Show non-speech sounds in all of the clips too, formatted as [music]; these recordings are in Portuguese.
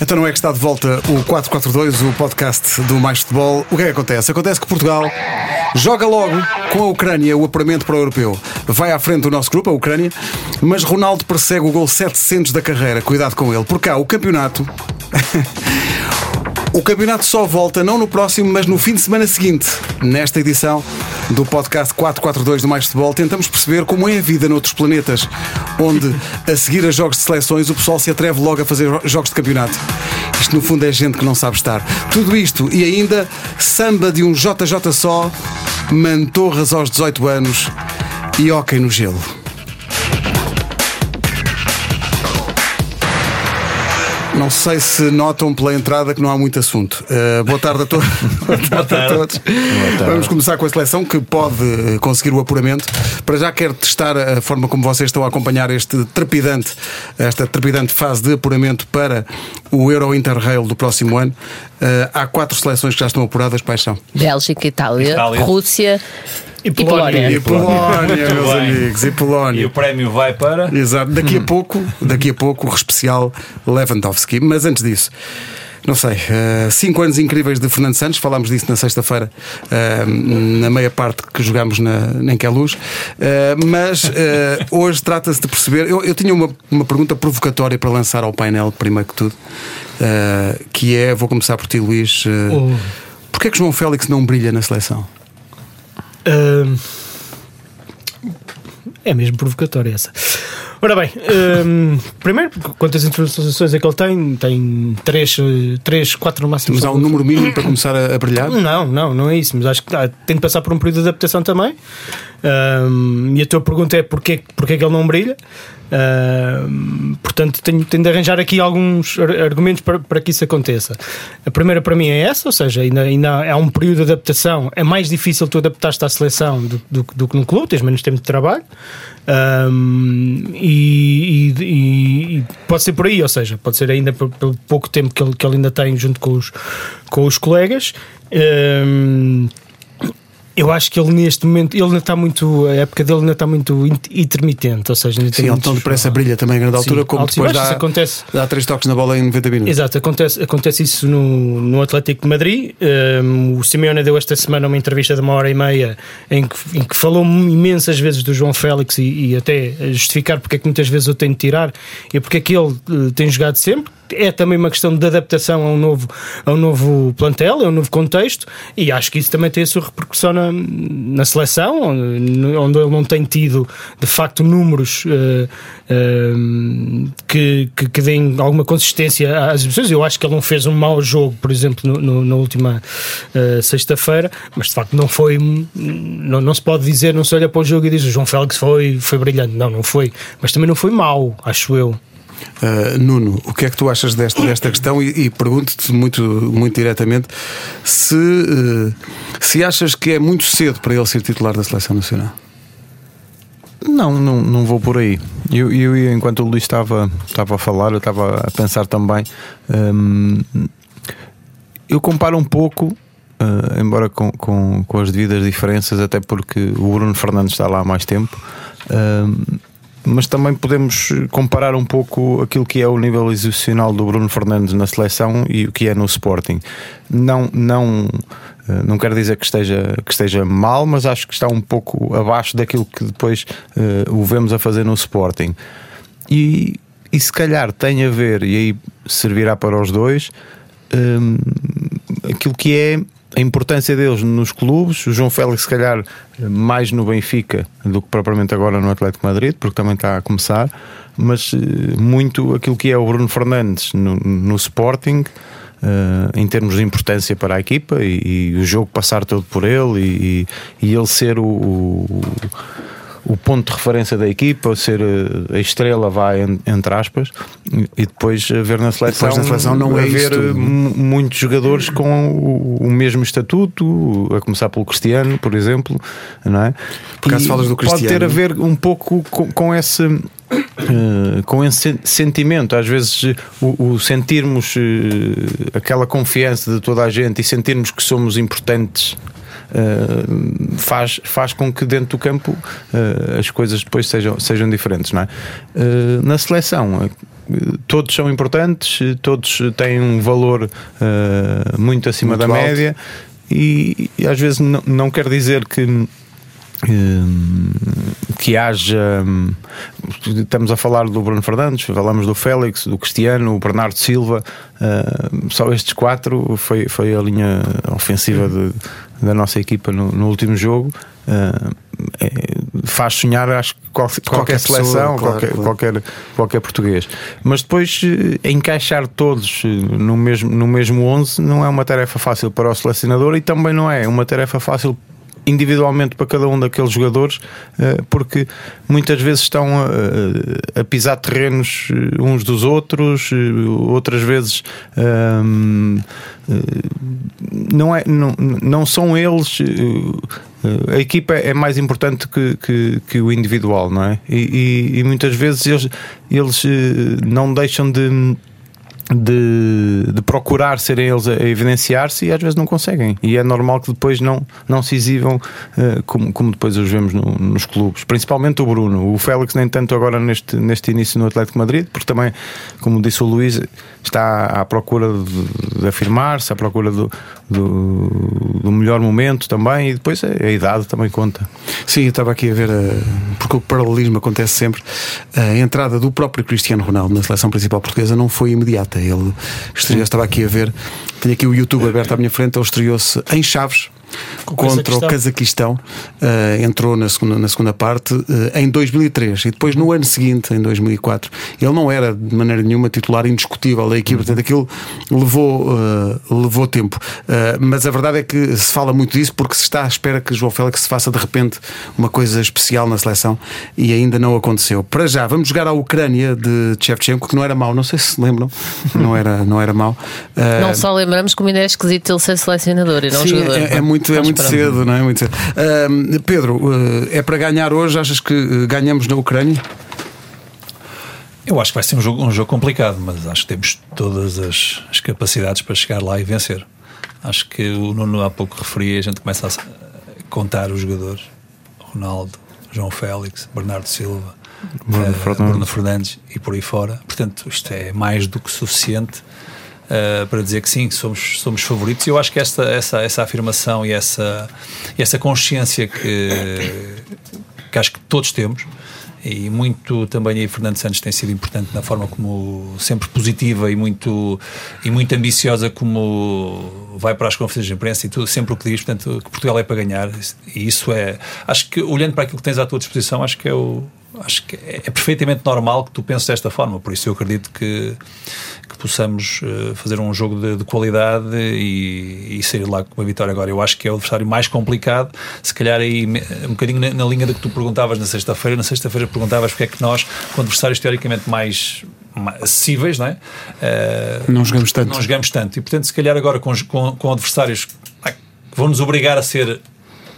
Então não é que está de volta o 442, o podcast do Mais Futebol. O que é que acontece? Acontece que Portugal joga logo com a Ucrânia o apuramento para o europeu. Vai à frente do nosso grupo, a Ucrânia, mas Ronaldo persegue o gol 700 da carreira. Cuidado com ele. Por cá, o campeonato. O campeonato só volta não no próximo, mas no fim de semana seguinte. Nesta edição do podcast 442 do Mais Futebol, tentamos perceber como é a vida noutros planetas, onde, a seguir a jogos de seleções, o pessoal se atreve logo a fazer jogos de campeonato. Isto, no fundo, é gente que não sabe estar. Tudo isto e ainda samba de um JJ só, mantorras aos 18 anos e hóquei no gelo. Não sei se notam pela entrada que não há muito assunto. Uh, boa tarde a [laughs] todos. boa tarde a todos. Vamos começar com a seleção que pode eh, conseguir o apuramento. Para já quero testar a forma como vocês estão a acompanhar este trepidante, esta trepidante fase de apuramento para o Euro Interrail do próximo ano. Uh, há quatro seleções que já estão apuradas, paixão. Bélgica, Itália, Itália. Rússia E Polónia. E Polónia, meus bem. amigos, e Polónia. E o prémio vai para. Exato. Daqui a pouco, daqui a pouco, o especial Lewandowski. Mas antes disso. Não sei, eh, cinco anos incríveis de Fernando Santos, falámos disso na sexta-feira, eh, na meia parte que jogámos na, nem que é luz, Eh, mas hoje trata-se de perceber. Eu, eu tinha uma, uma pergunta provocatória para lançar ao painel, primeiro que tudo, que é: vou começar por ti, Luís. Oh. Porquê é que João Félix não brilha na seleção? É mesmo provocatória essa. Ora bem, ahm, primeiro, quantas intervenções é que ele tem? Tem 3, três 4 no máximo. Mas há um número mínimo para começar a, a brilhar? [coughs] Não, não, não é isso, mas acho que ah, tem de passar por um período de adaptação também. Ahm, e a tua pergunta é porquê, porquê que ele não brilha? Ahm, portanto, tenho, tenho de arranjar aqui alguns ar- argumentos para, para que isso aconteça. A primeira para mim é essa, ou seja, ainda, ainda há um período de adaptação. É mais difícil tu adaptar-te à seleção do, do, do que no clube, tens menos tempo de trabalho. Ahm, e, e- e- pode ser por aí, ou seja, pode ser ainda pelo pouco tempo que ele, que ele ainda tem junto com os, com os colegas. Ahm, eu acho que ele neste momento, ele ainda está muito, a época dele ainda está muito int- intermitente, ou seja, ainda Sim, ele muitos- tão depressa brilha também a grande altura, Sim, como depois dá, acontece. dá três toques na bola em 90 minutos. Exato, acontece, acontece isso no, no Atlético de Madrid. Um, o Simeone deu esta semana uma entrevista de uma hora e meia em que, em que falou imensas vezes do João Félix e, e até justificar porque é que muitas vezes eu tenho de tirar e porque é que ele eh, tem jogado sempre. É também uma questão de adaptação a um novo, a um novo plantel, a um novo contexto, e acho que isso também tem a sua repercussão na, na seleção, onde, onde ele não tem tido de facto números eh, eh, que, que, que deem alguma consistência às exibições. Eu acho que ele não fez um mau jogo, por exemplo, no, no- na última eh, sexta-feira, mas de facto não foi. Não, não se pode dizer, não se olha para o jogo e diz o João Félix foi, foi brilhante. Não, não foi, mas também não foi mau, acho eu. Uh, Nuno, o que é que tu achas desta, desta questão? E, e pergunto-te muito, muito diretamente se, uh, se achas que é muito cedo para ele ser titular da seleção nacional. Não, não, não vou por aí. Eu, eu enquanto o Luís estava, estava a falar, eu estava a pensar também. hum, eu comparo um pouco, eh, embora com, com, com as devidas diferenças, até porque o Bruno Fernandes está lá há mais tempo. hum, mas também podemos comparar um pouco aquilo que é o nível excepcional do Bruno Fernandes na seleção e o que é no Sporting. Não, não, eh, não quero dizer que esteja, que esteja mal, mas acho que está um pouco abaixo daquilo que depois eh, o vemos a fazer no Sporting. E, e se calhar tem a ver, e aí servirá para os dois, hum, aquilo que é a importância deles nos clubes. O João Félix, se calhar, mais no Benfica do que propriamente agora no Atlético Madrid, porque também está a começar, mas eh, muito aquilo que é o Bruno Fernandes no, no Sporting. eh, em termos de importância para a equipa e, e o jogo passar todo por ele e, e- e ele ser o, o, o ponto de referência da equipa, ser eh, a estrela, vai en- entre aspas, e depois ver na seleção, Depois na seleção não é haver isso tudo. eh, mu- muitos jogadores com o, mesmo estatuto, a começar pelo Cristiano, por exemplo, não é? Por acaso falas do Pode ter Cristiano. a ver um pouco com, com esse. eh, com esse sen- sentimento, às vezes eh, o, o sentirmos eh, aquela confiança de toda a gente e sentirmos que somos importantes eh, faz, faz com que dentro do campo eh, as coisas depois sejam, sejam diferentes, não é? Eh, na seleção, todos são importantes, todos têm um valor uh, muito acima muito da alto. média e, e, às vezes não, não quer dizer que que haja. Estamos a falar do Bruno Fernandes, falamos do Félix, do Cristiano, o Bernardo Silva. Só estes quatro foi, foi a linha ofensiva de, da nossa equipa no, no último jogo. É, faz sonhar, acho que qualquer, qualquer seleção, claro, qualquer, claro. qualquer, qualquer português. Mas depois eh, encaixar todos eh, no mesmo, no mesmo 11 não é uma tarefa fácil para o selecionador e também não é uma tarefa fácil individualmente para cada um daqueles jogadores, eh, porque muitas vezes estão a, a pisar terrenos eh, uns dos outros, eh, outras vezes não, é, não, não são eles. A equipa é mais importante que, que, que o individual, não é? E, e, e muitas vezes eles, eles não deixam de de, de, procurar serem eles a evidenciar-se e às vezes não conseguem. E é normal que depois não, não se exibam uh, como, como depois os vemos no, nos clubes, principalmente o Bruno. O Félix, nem tanto agora neste, neste início no Atlético Madrid, porque também, como disse o Luís, está à procura de, de afirmar-se, à procura do, do, do, melhor momento também, e depois a, a, idade também conta. Sim, eu estava aqui a ver, uh, porque o paralelismo acontece sempre. A entrada do próprio Cristiano Ronaldo na seleção principal portuguesa não foi imediata. Ele estreou, estava aqui a ver, tenho aqui o YouTube aberto à minha frente, ele estreou-se em Chaves contra o Cazaquistão. Uh, entrou na segunda, na segunda parte uh, em 2003 e depois no ano seguinte, em 2004. Ele não era de maneira nenhuma titular indiscutível da equipa, portanto aquilo levou, uh, levou tempo. mas a verdade é que se fala muito disso porque se está à espera que João Félix se faça de repente uma coisa especial na seleção e ainda não aconteceu. Para já, vamos jogar à Ucrânia de Shevchenko, que não era mau, não sei se se lembram, [laughs] não era, não era mau. não só lembramos como ainda é esquisito ele ser selecionador e não sim, jogador. É, é muito muito, é muito cedo, não é? Muito cedo. Uh, Pedro, uh, é para ganhar hoje? Achas que uh, ganhamos na Ucrânia? Eu acho que vai ser um jogo, um jogo complicado, mas acho que temos todas as, as capacidades para chegar lá e vencer. Acho que o Nuno há pouco referia, a gente começa a contar os jogadores: Ronaldo, João Félix, Bernardo Silva, Bruno, uh, Bruno Fernandes e por aí fora. Portanto, isto é mais do que suficiente uh, para dizer que sim, somos, somos favoritos. E eu acho que esta, essa, essa afirmação e essa, essa consciência que, que acho que todos temos e muito também aí Fernando Santos tem sido importante na forma como sempre positiva e muito e muito ambiciosa como vai para as conferências de imprensa e tudo sempre o que diz portanto que Portugal é para ganhar e isso é acho que olhando para aquilo que tens à tua disposição acho que é o acho que é, é perfeitamente normal que tu penses desta forma por isso eu acredito que possamos uh, fazer um jogo de, de qualidade e, e, sair lá com uma vitória. Agora, eu acho que é o adversário mais complicado, se calhar aí um bocadinho na, na linha do que tu perguntavas na sexta-feira. Na sexta-feira perguntavas porque é que nós, com adversários teoricamente mais acessíveis, não é? Uh, não jogamos tanto. Não jogamos tanto. E portanto, se calhar agora com, com, com adversários que vão nos obrigar a ser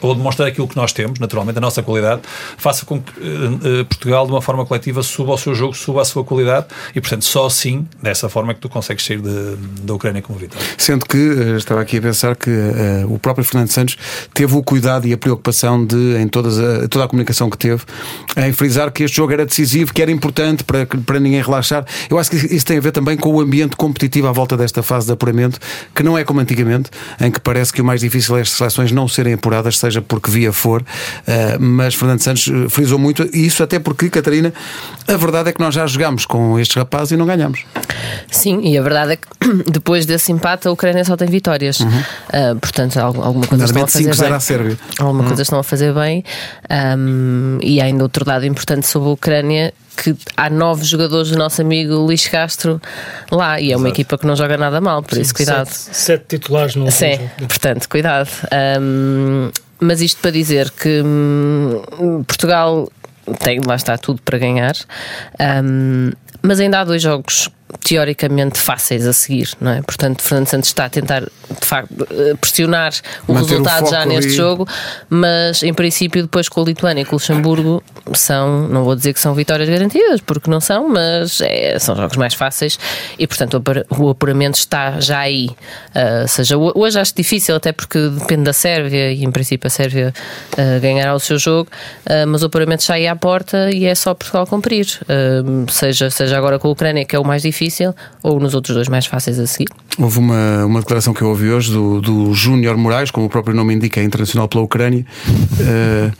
ou demonstrar aquilo que nós temos, naturalmente, a nossa qualidade, faça com que uh, Portugal, de uma forma coletiva, suba ao seu jogo, suba a sua qualidade e, portanto, só assim, dessa forma, é que tu consegues sair da Ucrânia como vitória. Sendo que, uh, estava aqui a pensar que uh, o próprio Fernando Santos teve o cuidado e a preocupação de, em todas a, toda a comunicação que teve, em frisar que este jogo era decisivo, que era importante para, para ninguém relaxar. Eu acho que isso tem a ver também com o ambiente competitivo à volta desta fase de apuramento, que não é como antigamente, em que parece que o mais difícil é as seleções não serem apuradas, seja seja porque via for, uh, mas Fernando Santos eh, frisou muito, e isso até porque, Catarina, a verdade é que nós já jogámos com estes rapazes e não ganhamos. Sim, e a verdade é que [clears throat] depois desse empate a Ucrânia só tem vitórias. Uhum. Uh, portanto, alguma coisa estão a fazer bem. À Sérvia. Alguma uhum. coisa estão a fazer bem. Um, e ainda outro dado importante sobre a Ucrânia que há nove jogadores do nosso amigo Luís Castro lá e é uma Exato. equipa que não joga nada mal, por Sim, isso cuidado. Sete, sete titulares no Sim, portanto, cuidado. Um, mas isto para dizer que hum, Portugal tem, lá está tudo para ganhar, um, mas ainda há dois jogos teoricamente fáceis a seguir, não é? Portanto, Fernando Santos está a tentar de facto eh, pressionar o Manter o resultado já foco neste ali. jogo, mas em princípio depois com a Lituânia e com o Luxemburgo são, não vou dizer que são vitórias garantidas, porque não são, mas é, são jogos mais fáceis e portanto o apura- o apuramento está já aí. Ah, seja, ho- hoje acho difícil, até porque depende da Sérvia e em princípio a Sérvia ah, ganhará o seu jogo, ah, mas o apuramento está aí à porta e é só Portugal cumprir. Seja, seja agora com a Ucrânia, que é o mais difícil, ou nos outros dois mais fáceis a seguir. Houve uma, uma declaração que eu ouvi hoje do, do Júnior Moraes, como o próprio nome indica, é internacional pela Ucrânia, eh,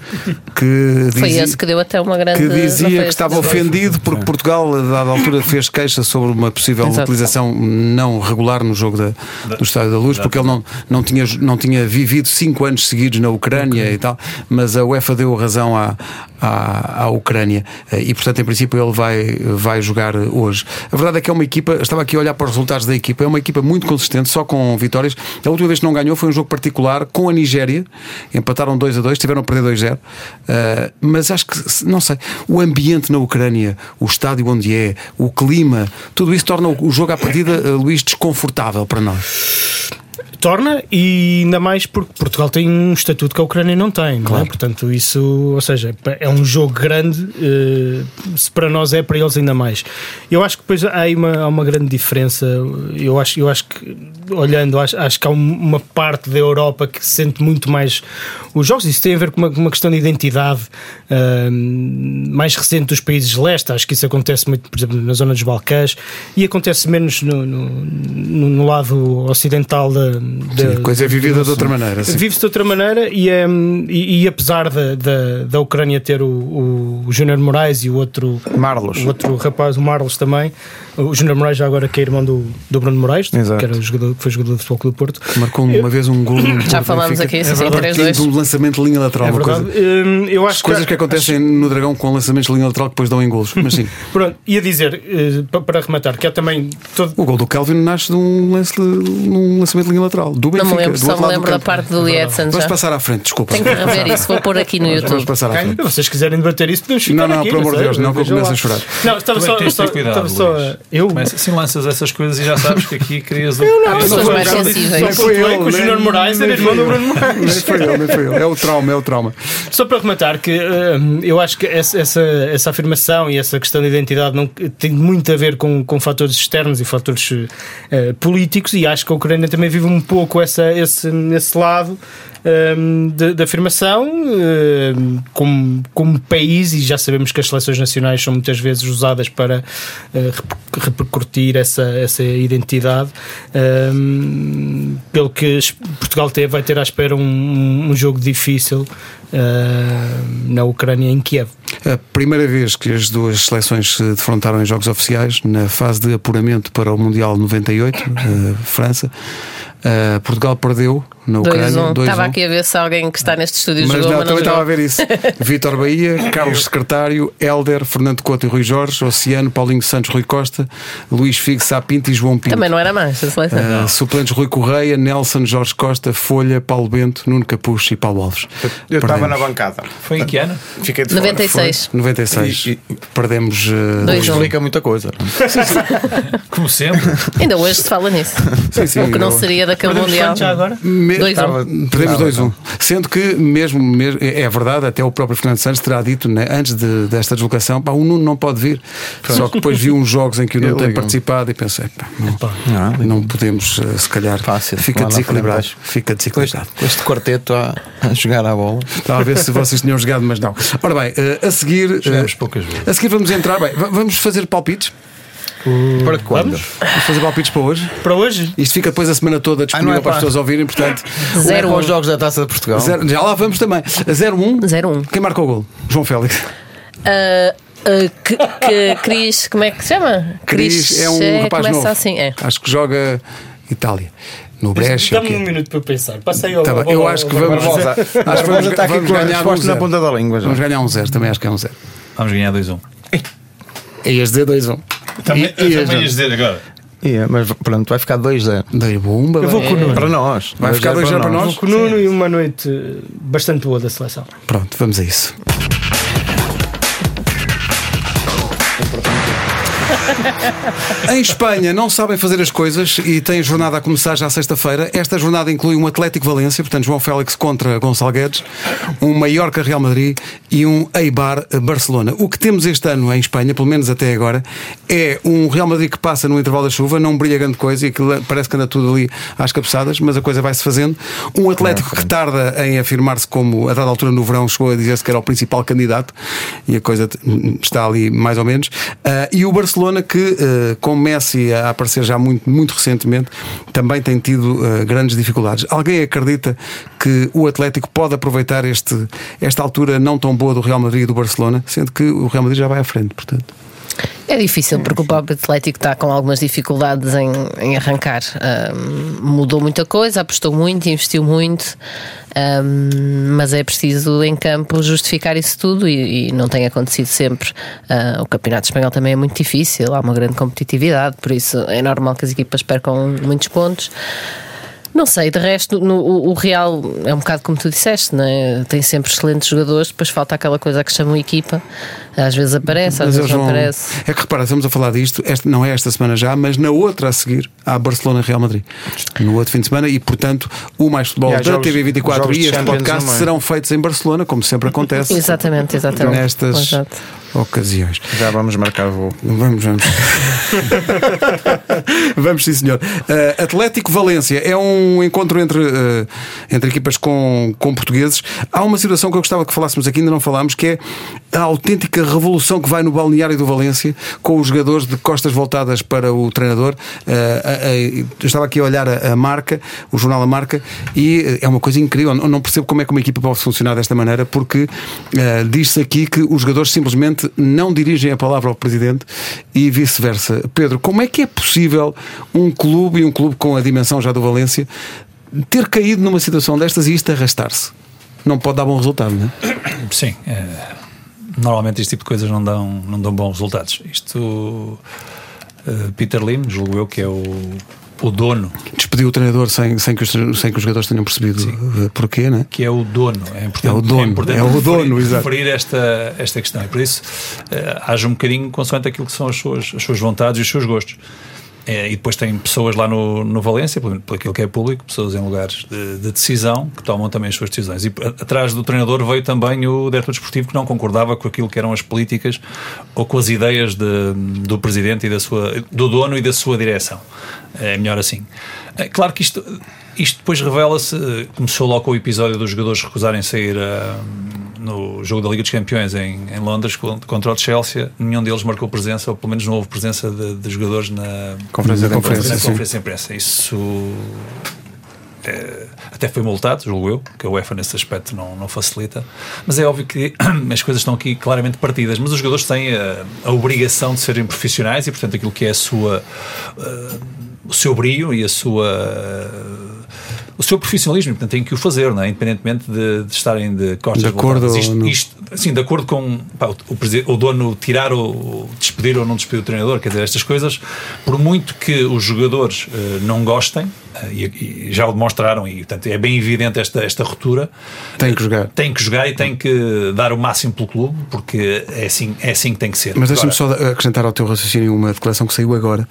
que Foi dizia, esse que deu até uma grande. que foi dizia que estava ofendido porque Portugal, a dada altura, fez queixa sobre uma possível Exato. utilização não regular no jogo da, do Estádio da Luz, porque ele não, não, tinha, não tinha vivido cinco anos seguidos na Ucrânia e tal, mas a UEFA deu razão à, à, à Ucrânia eh, e, portanto, em princípio, ele vai, vai jogar hoje. A verdade é que é uma equipa, estava aqui a olhar para os resultados da equipa, é uma equipa muito consistente, só com vitórias. A última vez que não ganhou foi um jogo particular com a Nigéria, empataram 2 a 2, tiveram a perder 2 a 0. Eh, mas acho que, não sei, o ambiente na Ucrânia, o estádio onde é, o clima, tudo isso torna o jogo à partida, eh, Luís, desconfortável para nós. Torna e ainda mais porque Portugal tem um estatuto que a Ucrânia não tem, não é? Portanto, isso, ou seja, é um jogo grande, eh, se para nós é, para eles ainda mais. Eu acho que depois há aí uma, há uma grande diferença. Eu acho, eu acho que, olhando, acho, acho que há um- uma parte da Europa que sente muito mais os jogos. Isso tem a ver com uma, com uma questão de identidade eh, mais recente dos países leste. Acho que isso acontece muito, por exemplo, na zona dos Balcãs e acontece menos no, no, no- no lado ocidental da. Da a coisa é vivida de outra maneira. sim. Vive-se de outra maneira e, é, e, e apesar da, da, da Ucrânia ter o, o, o Júnior Moraes e o outro, Marlos. o outro rapaz, o Marlos também, o Júnior Moraes já agora que é irmão do, do Bruno Moraes, Exato. que era o jogador, que foi jogador do Futebol Clube do Porto. Marcou uma vez um gol. [coughs] no Já falámos aqui, sim, sim, verdade, 3-2. de um lançamento de linha lateral. É verdade. coisa. Hum, eu acho Coisas que acontecem no Dragão com lançamentos de linha lateral que depois dão em golos. [laughs] Mas sim, Pronto, ia dizer, eh, pa- para arrematar, que há também todo, o gol do Kelvin nasce de um, lance, de- num lançamento de linha lateral. Do Não Benfica, me lembro, do só me do lembro da parte do Edson Vamos passar à frente, desculpa. Tenho que rever isso, vou pôr aqui no Vamos YouTube. passar à frente. Se vocês quiserem debater isso, podemos ficar Não, não, pelo amor de Deus, não, que eu lá. a chorar. Não, estava só. estava- cuidado, estava só eu. Assim lanças essas coisas e já sabes que aqui crias um. não, pessoas mais sensíveis. Só foi ele, que o Júnior Moraes nem era irmão foi do Bruno Moraes. Nem foi ele, nem foi ele. É o trauma, é o trauma. Só para rematar, que hum, eu acho que essa, essa, essa afirmação e essa questão de identidade não, tem muito a ver com, com fatores externos e fatores eh, políticos, e acho que a Ucrânia também vive um pouco essa, esse, esse lado hum, de afirmação hum, como, como país, e já sabemos que as seleções nacionais são muitas vezes usadas para rep- repercutir essa, essa identidade. Hum, pelo que Portugal te- vai ter à espera um, um jogo difícil hum, na Ucrânia, em Kiev. A primeira vez que as duas seleções se defrontaram em jogos oficiais, na fase de apuramento para o Mundial 98, eh, França, eh, Portugal perdeu na Ucrânia. 2-1. 2-1. Estava aqui a ver se alguém que está neste estúdio Mas jogou, não, mas não também estava a jogou. ver isso. [laughs] Vítor Bahia, Carlos Secretário, Helder, Fernando Couto e Rui Jorge, Oceano, Paulinho Santos, Rui Costa, Luís Figo, Sá Pinto e João Pinto. Também não era mais a seleção. Uh, suplentes Rui Correia, Nelson, Jorge Costa, Folha, Paulo Bento, Nuno Capucho e Paulo Alves. Eu estava na bancada. Foi em que ano? Fiquei de fora. 96. 96. E- e- Perdemos. uh, Dois Não explica muita coisa. [laughs] Como sempre. Ainda hoje se fala nisso. Sim, sim, o que não eu- seria daquele Perdemos Mundial. já agora? Dois um. Estava- Perdemos estava, 2-1. Sendo que, mesmo, mesmo- é verdade, até o próprio Fernando Santos terá dito, né, antes de- desta deslocação, pá, o Nuno não pode vir. Só que depois vi uns jogos em que o Nuno tem participado e pensei, pá, não, Não, não podemos, uh, se calhar, Fácil, fica desequilibrado. Fica desequilibrado. com este quarteto a, a jogar à bola. Estava a ver se vocês tinham jogado, mas não. Ora bem, uh, a seguir. Jogamos poucas vezes. A seguir vamos entrar. Bem, va- vamos fazer palpites. Para quando? Vamos? Vamos fazer palpites para hoje. Para hoje? Isto fica depois a semana toda disponível Ah, não é para as pessoas ouvirem, portanto. [laughs] Zero Com um. os jogos da Taça de Portugal. zero- já lá vamos também. 0-1. 0-1. Quem marca o gol? João Félix. Ah, ah, que, que Cris, como é que se chama? Cris é um rapaz começa novo. assim, é. Acho que joga Itália. No Brecha. Dá-me um minuto para pensar. Ao, Tá bem, ao- eu ao- acho que ao- vamos- ao- Acho Barbosa. que vamos, Barbosa está aqui vamos ganhar um na zero. ponta da língua. já. Vamos ganhar um 0, também acho que é um 0. Vamos ganhar 2-1. Ias dizer 2-1. Também, E- e- também ias dizer agora. É, mas pronto, vai ficar 2-0. Dei bomba. Eu vou com o Nuno. Para nós. Vai ficar 2-0 para nós? Vou com o Nuno e uma noite bastante boa da seleção. Pronto, vamos a isso. Em Espanha não sabem fazer as coisas e tem a jornada a começar já sexta-feira. Esta jornada inclui um Atlético Valência, portanto João Félix contra Gonçalo Guedes, um Mallorca Real Madrid e um Eibar Barcelona. O que temos este ano em Espanha, pelo menos até agora, é um Real Madrid que passa no intervalo da chuva, não brilha grande coisa e aquilo parece que anda tudo ali às cabeçadas, mas a coisa vai-se fazendo. Um Atlético que tarda em afirmar-se como, a dada altura no verão, chegou a dizer-se que era o principal candidato e a coisa está ali mais ou menos. Uh, e o Barcelona que, uh, com Messi a aparecer já muito, muito recentemente, também tem tido uh, grandes dificuldades. Alguém acredita que o Atlético pode aproveitar este, esta altura não tão boa do Real Madrid e do Barcelona, sendo que o Real Madrid já vai à frente, portanto. É difícil porque o próprio Atlético está com algumas dificuldades em, em arrancar. Um, mudou muita coisa, apostou muito, investiu muito, um, mas é preciso em campo justificar isso tudo e, e não tem acontecido sempre. Uh, o Campeonato Espanhol também é muito difícil, há uma grande competitividade, por isso é normal que as equipas percam muitos pontos. Não sei, de resto, no, o, o, Real é um bocado como tu disseste, não é? tem sempre excelentes jogadores, depois falta aquela coisa que chamam equipa, às vezes aparece, às mas vezes não aparece. É que repara, estamos a falar disto, este, não é esta semana já, mas na outra a seguir há Barcelona-Real Madrid, no outro fim de semana, e portanto o Mais Futebol da TV24 e este podcast serão feitos em Barcelona, como sempre [laughs] acontece. exatamente, exatamente. Nestas. Exato ocasiões. Já vamos marcar voo. Vamos, vamos. [laughs] vamos, sim, senhor. Uh, Atlético Valência é um encontro entre, uh, entre equipas com, com portugueses. Há uma situação que eu gostava que falássemos aqui, ainda não falámos, que é a autêntica revolução que vai no balneário do Valência com os jogadores de costas voltadas para o treinador. Uh, eu estava aqui a olhar a, a, marca, o jornal A Marca, e é uma coisa incrível. Eu não percebo como é que uma equipa pode funcionar desta maneira, porque diz-se aqui que os jogadores simplesmente não dirigem a palavra ao Presidente e vice-versa. Pedro, como é que é possível um clube e um clube com a dimensão já do Valência ter caído numa situação destas e isto arrastar-se? Não pode dar bom resultado, não é? [coughs] Sim. É, normalmente este tipo de coisas não dão, não dão bons resultados. Isto. Uh, Peter Lim, julgo eu que é o o dono. Despediu o treinador sem, sem, que, os, sem que os jogadores tenham percebido Sim. Eh, porquê, né? Que é o dono. É, importante, é o dono. É, importante é o referir, dono, exato. referir esta, esta questão. E por isso, uh, haja um bocadinho consoante aquilo que são as suas, as suas vontades e os seus gostos. É, e depois tem pessoas lá no, no Valência, por, por aquilo que é público, pessoas em lugares de, de, decisão que tomam também as suas decisões. E atrás do treinador veio também o diretor desportivo que não concordava com aquilo que eram as políticas ou com as ideias de, do presidente e da sua, do dono e da sua direção. É melhor assim. É, claro que isto, isto depois revela-se, começou logo com o episódio dos jogadores recusarem sair. Uh, no jogo da Liga dos Campeões em, em Londres contra o Chelsea, nenhum deles marcou presença, ou pelo menos não houve presença de, de jogadores na conferência, de imprensa, conferência de imprensa. Isso é, até foi multado, julgo eu, que a UEFA nesse aspecto não, não facilita. Mas é óbvio que [clears throat] as coisas estão aqui claramente partidas. Mas os jogadores têm a, a obrigação de serem profissionais e, portanto, aquilo que é sua, uh, o seu brilho e a sua. O seu profissionalismo, portanto têm que o fazer, não é? independentemente de, de estarem de costas de acordo isto, isto, assim, de acordo com pá, o, o, dono tirar ou despedir ou não despedir o treinador, quer dizer, estas coisas, por muito que os jogadores uh, não gostem, e, e, já o demonstraram, e portanto é bem evidente esta, esta ruptura, tem que jogar. Tem que jogar e tem que dar o máximo pelo clube, porque é assim, é assim que tem que ser. Mas deixa-me só acrescentar ao teu raciocínio uma declaração que saiu agora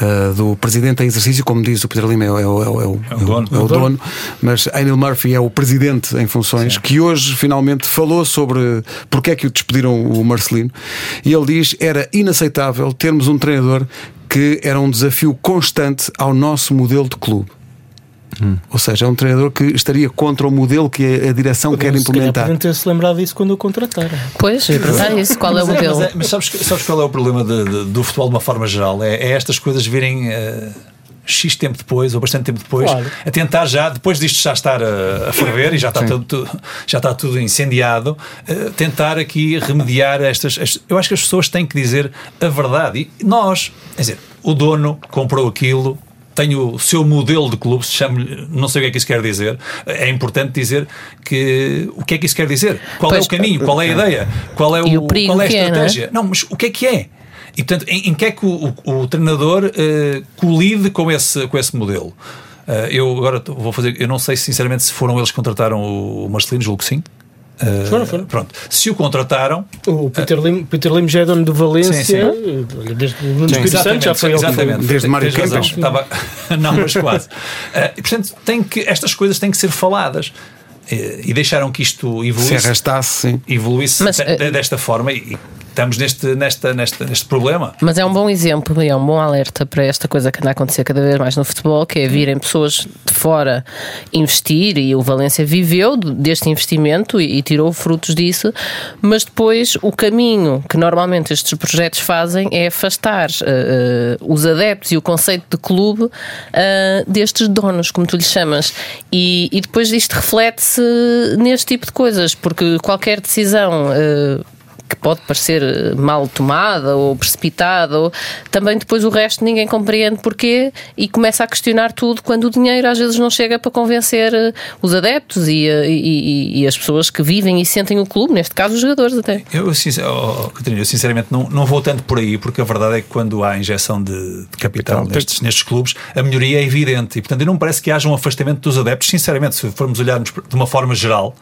uh, do presidente em exercício, como diz o Pedro Lima, é, é, é, é, o, é o dono. É o dono dono, mas Anil Murphy é o presidente em funções, Sim. que hoje finalmente falou sobre porque é que o despediram o Marcelino. E ele diz: era inaceitável termos um treinador que era um desafio constante ao nosso modelo de clube. Hum. Ou seja, é um treinador que estaria contra o modelo que a, direção Podemos, quer implementar. Podem ter-se lembrado disso quando o contrataram. Pois, é perguntar isso, qual é o modelo? mas, é, mas sabes, sabes, qual é o problema de, de, do futebol de uma forma geral? É, é estas coisas virem. Uh X tempo depois, ou bastante tempo depois, claro. a tentar já, depois disto já estar a, a ferver e já está, tudo, já está tudo incendiado, uh, tentar aqui remediar estas, estas, Eu acho que as pessoas têm que dizer a verdade. E nós, quer dizer, o dono comprou aquilo, tem o seu modelo de clube, se chama não sei o que é que isso quer dizer. É importante dizer que o que é que isso quer dizer? Qual pois, é o caminho? Qual é a ideia? Qual é, o, o qual é a estratégia? É, não, é? não, mas o que é que é? E portanto, em, em que é que o, o, o treinador uh, colide com esse, com esse modelo? Uh, eu agora vou fazer, eu não sei sinceramente se foram eles que contrataram o Marcelino, julgo que sim. Uh, Foram, foram. Pronto. Se o contrataram, O Peter Lim, Peter Lim já é dono do Valência, Sim, sim. desde o Nuno Espírito Santo já foi ele exatamente. foi. Desde Mário. Kempes. Estava... [laughs] Não, mas quase. Uh, e, portanto, tem que, estas coisas têm que ser faladas. Uh, e deixaram que isto Se evoluísse, arrastasse, sim. evoluísse Mas, de- desta forma e estamos neste, nesta, nesta, neste problema. Mas é um bom exemplo e é um bom alerta para esta coisa que anda a acontecer cada vez mais no futebol, que é virem pessoas de fora investir e o Valência viveu deste investimento e, e tirou frutos disso, mas depois o caminho que normalmente estes projetos fazem é afastar eh, os adeptos e o conceito de clube eh, destes donos, como tu lhes chamas. E, e depois isto reflete-se neste tipo de coisas, porque qualquer decisão. eh, que pode parecer eh, mal tomada ou precipitada, ou também depois o resto ninguém compreende porquê e começa a questionar tudo quando o dinheiro às vezes não chega para convencer eh, os adeptos e, eh, e- e- e as pessoas que vivem e sentem o clube, neste caso os jogadores até. Eu, sincer- oh, Catarina, eu sinceramente não, não vou tanto por aí, porque a verdade é que quando há injeção de, de capital Capital, nestes, nestes clubes, a melhoria é evidente. E portanto, eu não me parece que haja um afastamento dos adeptos. Sinceramente, se formos olharmos de uma forma geral,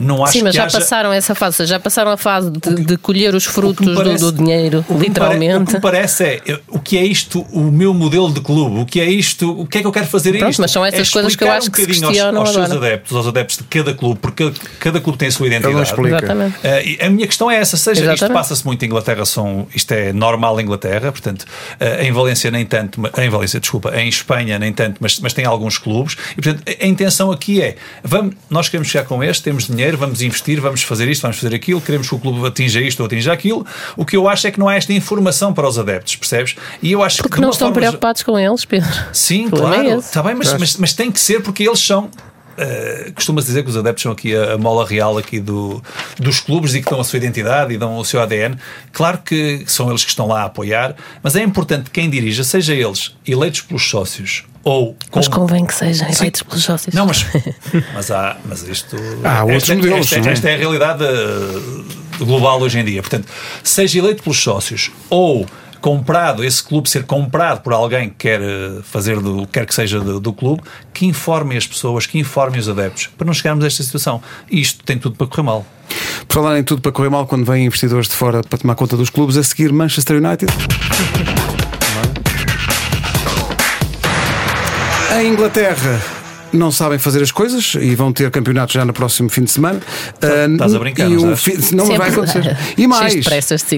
não acho Sim, mas que já haja... passaram essa fase, ou seja, já passaram a fase de, de colher os que frutos me do- parece- do, dinheiro, o que literalmente. o que me parece é o que é isto, o meu modelo de clube, o que é isto, o que é que eu quero fazer Pronto, isto. mas são essas é coisas que eu acho um que se aos- questionam aos, seus agora. adeptos, aos adeptos de cada clube, porque cada, clube tem a sua Ele não identidade. explica. Exatamente. Eh, e a minha questão é essa, seja isto Exatamente. passa-se muito em Inglaterra, são, isto é normal em Inglaterra, portanto, eh, em Valência nem tanto, em Valência, desculpa, em Espanha nem tanto, mas, mas tem alguns clubes, e portanto a, a intenção aqui é, vamos, nós queremos chegar com este, temos dinheiro, vamos investir, vamos fazer isto, vamos fazer aquilo, queremos que o clube atinja isto ou atinja aquilo, o que eu acho é que não há esta informação para os adeptos, percebes? E eu acho que Porque de não estão forma preocupados com eles, Pedro. Sim, é claro, está bem, mas, mas, mas tem que ser porque eles são. Uh, Costuma-se dizer que os adeptos são aqui a, a mola real aqui do, dos clubes e que dão a sua identidade e dão o seu ADN. Claro que são eles que estão lá a apoiar, mas é importante que quem dirija, seja eles eleitos pelos sócios ou com... Mas convém que sejam eleitos pelos sócios. Não, mas, [laughs] mas há, mas isto. Há outros esta, modelos, Esta, é? esta é a realidade uh, global hoje em dia. Portanto, seja eleito pelos sócios ou comprado, esse clube ser comprado por alguém que quer uh, fazer do quer que seja do, do clube, que informe as pessoas, que informe os adeptos, para não chegarmos a esta situação. E isto tem tudo para correr mal. Por falar em tudo para correr mal, quando vêm investidores de fora para tomar conta dos clubes, a seguir Manchester United. Em Inglaterra. Não sabem fazer as coisas e vão ter campeonato já no próximo fim de semana. Ah, estás a brincar, e não fi- não Sempre. vai acontecer. [laughs] E mais,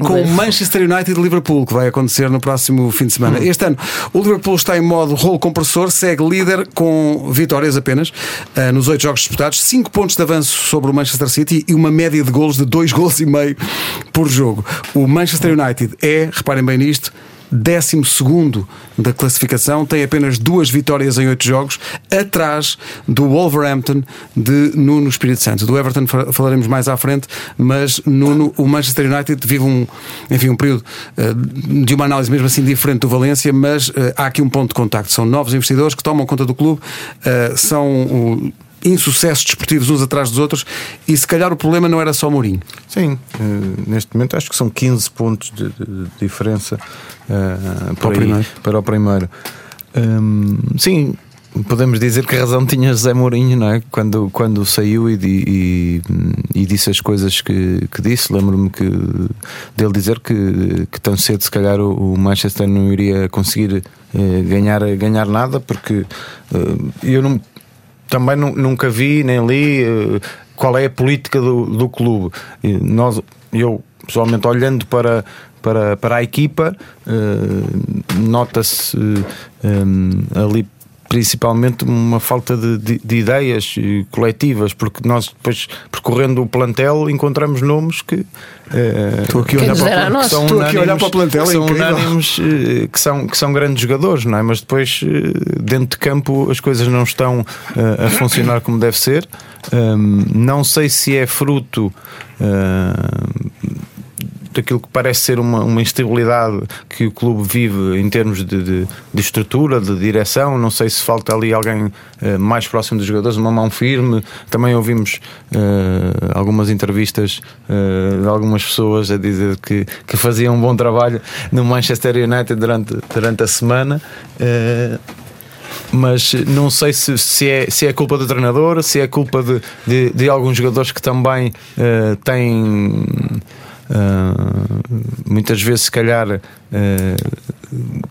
com o. Manchester United e Liverpool, que vai acontecer no próximo fim de semana. Este ano, o Liverpool está em modo rolo compressor, segue líder com vitórias apenas ah, nos oito jogos disputados, cinco pontos de avanço sobre o Manchester City e uma média de golos de dois golos e meio por jogo. O Manchester United é, reparem bem nisto, 12 da classificação, tem apenas duas vitórias em oito jogos, atrás do Wolverhampton de Nuno Espírito Santo. Do Everton fa- falaremos mais à frente, mas Nuno, o Manchester United vive um, enfim, um período eh, de uma análise mesmo assim diferente do Valência, mas eh, há aqui um ponto de contacto. São novos investidores que tomam conta do clube, eh, são. Insucessos desportivos uns atrás dos outros, e se calhar o problema não era só Mourinho. Sim, eh, neste momento acho que são 15 pontos de, de- diferença eh, por o aí, primeiro. para o primeiro. Hum, sim, podemos dizer que a razão tinha José Mourinho, não é? Quando, quando saiu e, e, e disse as coisas que, que disse. Lembro-me que, dele dizer que, que tão cedo, se calhar, o, o Manchester não iria conseguir eh, ganhar, ganhar nada, porque eh, eu não também nu- nunca vi nem li eh, qual é a política do, do clube. Nós, eu pessoalmente olhando para, para, para a equipa, eh, nota-se eh, ali principalmente uma falta de, de- de ideias coletivas, porque nós depois percorrendo o plantel encontramos nomes que eh, Estou aqui a olhar para, o- nós. que são Estou aqui a olhar para o plantel, que são incrível. unânimes eh, que são, que são grandes jogadores, não é? Mas depois, eh, dentro de campo, as coisas não estão a funcionar como deve ser. Ahm, não sei se é fruto. ah, daquilo que parece ser uma, uma instabilidade que o clube vive em termos de, de- de estrutura, de direção. Não sei se falta ali alguém eh, mais próximo dos jogadores, uma mão firme. Também ouvimos eh, algumas entrevistas eh, de algumas pessoas a dizer que, que faziam um bom trabalho no Manchester United durante, durante a semana. Eh, mas não sei se, se, é, se é culpa do treinador, se é culpa de, de, de alguns jogadores que também uh, têm. Uh, muitas vezes, se calhar, uh,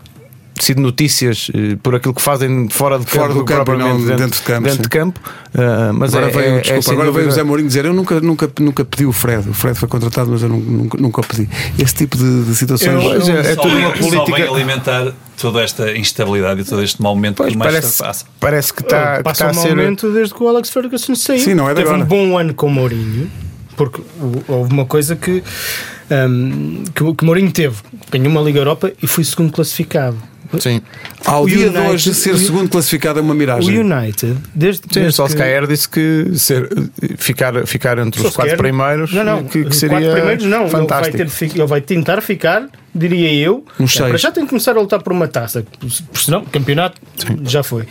sido notícias uh, por aquilo que fazem fora de campo, Fora do campo, não dentro, dentro de campo, dentro de campo. Uh, mas Agora, é, veio, é- é desculpa, sem agora veio o Zé Mourinho dizer: Eu nunca, nunca, nunca pedi o Fred. O Fred foi contratado, mas eu nu- nunca, nunca o pedi. Esse tipo de, de situações. Eu- é, é tudo vem, uma só vem política. alimentar toda esta instabilidade e todo este mau momento Pois, que Manchester parece, passa. parece que está, que Passa está um a ser. momento desde que o Alex Ferguson saiu. Sim, não é Teve agora. um bom ano com o Mourinho, porque o- houve uma coisa que, hum, que, o- que o Mourinho teve. Ganhou uma Liga Europa e foi segundo classificado. Sim. Ao o dia de United- hoje, ser o- segundo classificado é uma O miragem. United, desde, Sim, o desde Solskjaer disse que ser, ficar, ficar entre os quatro primeiros não, não, que, que seria quatro primeiros não, ele vai, fantástico. ter de ele vai tentar ficar, diria eu. Uns É, seis. para já tem que começar a lutar por uma taça, por senão, o campeonato já foi.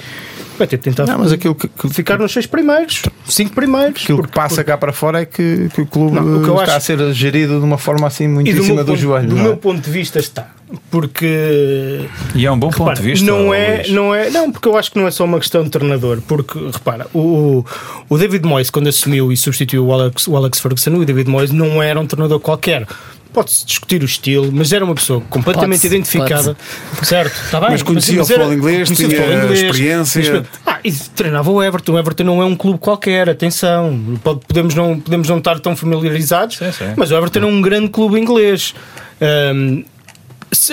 Vai ter tentar Não, mas aquilo que, que- ficar nos seis primeiros, cinco primeiros. aquilo que porque- passa cá para fora é que, que o clube Não, o que está acho- a ser gerido de uma forma assim muito em do, cima meu do ponto, joelho. do é? meu ponto de vista está. Porque E é um bom ponto repara, de vista. não é, Luís. não é, não, porque eu acho que não é só uma questão de treinador, porque repara, o, o David Moyes quando assumiu e substituiu o Alex, o Alex Ferguson, o David Moyes não era um treinador qualquer. Pode-se discutir o estilo, mas era uma pessoa completamente identificada. Certo, está bem. Mas conhecia o era- futebol inglês, conhecia o tinha inglês. experiência. Ah, e treinava o Everton. O Everton não é um clube qualquer, atenção. Pode- Podemos não, podemos não estar tão familiarizados, Sim, sim. mas o Everton é um grande clube inglês. Ahm,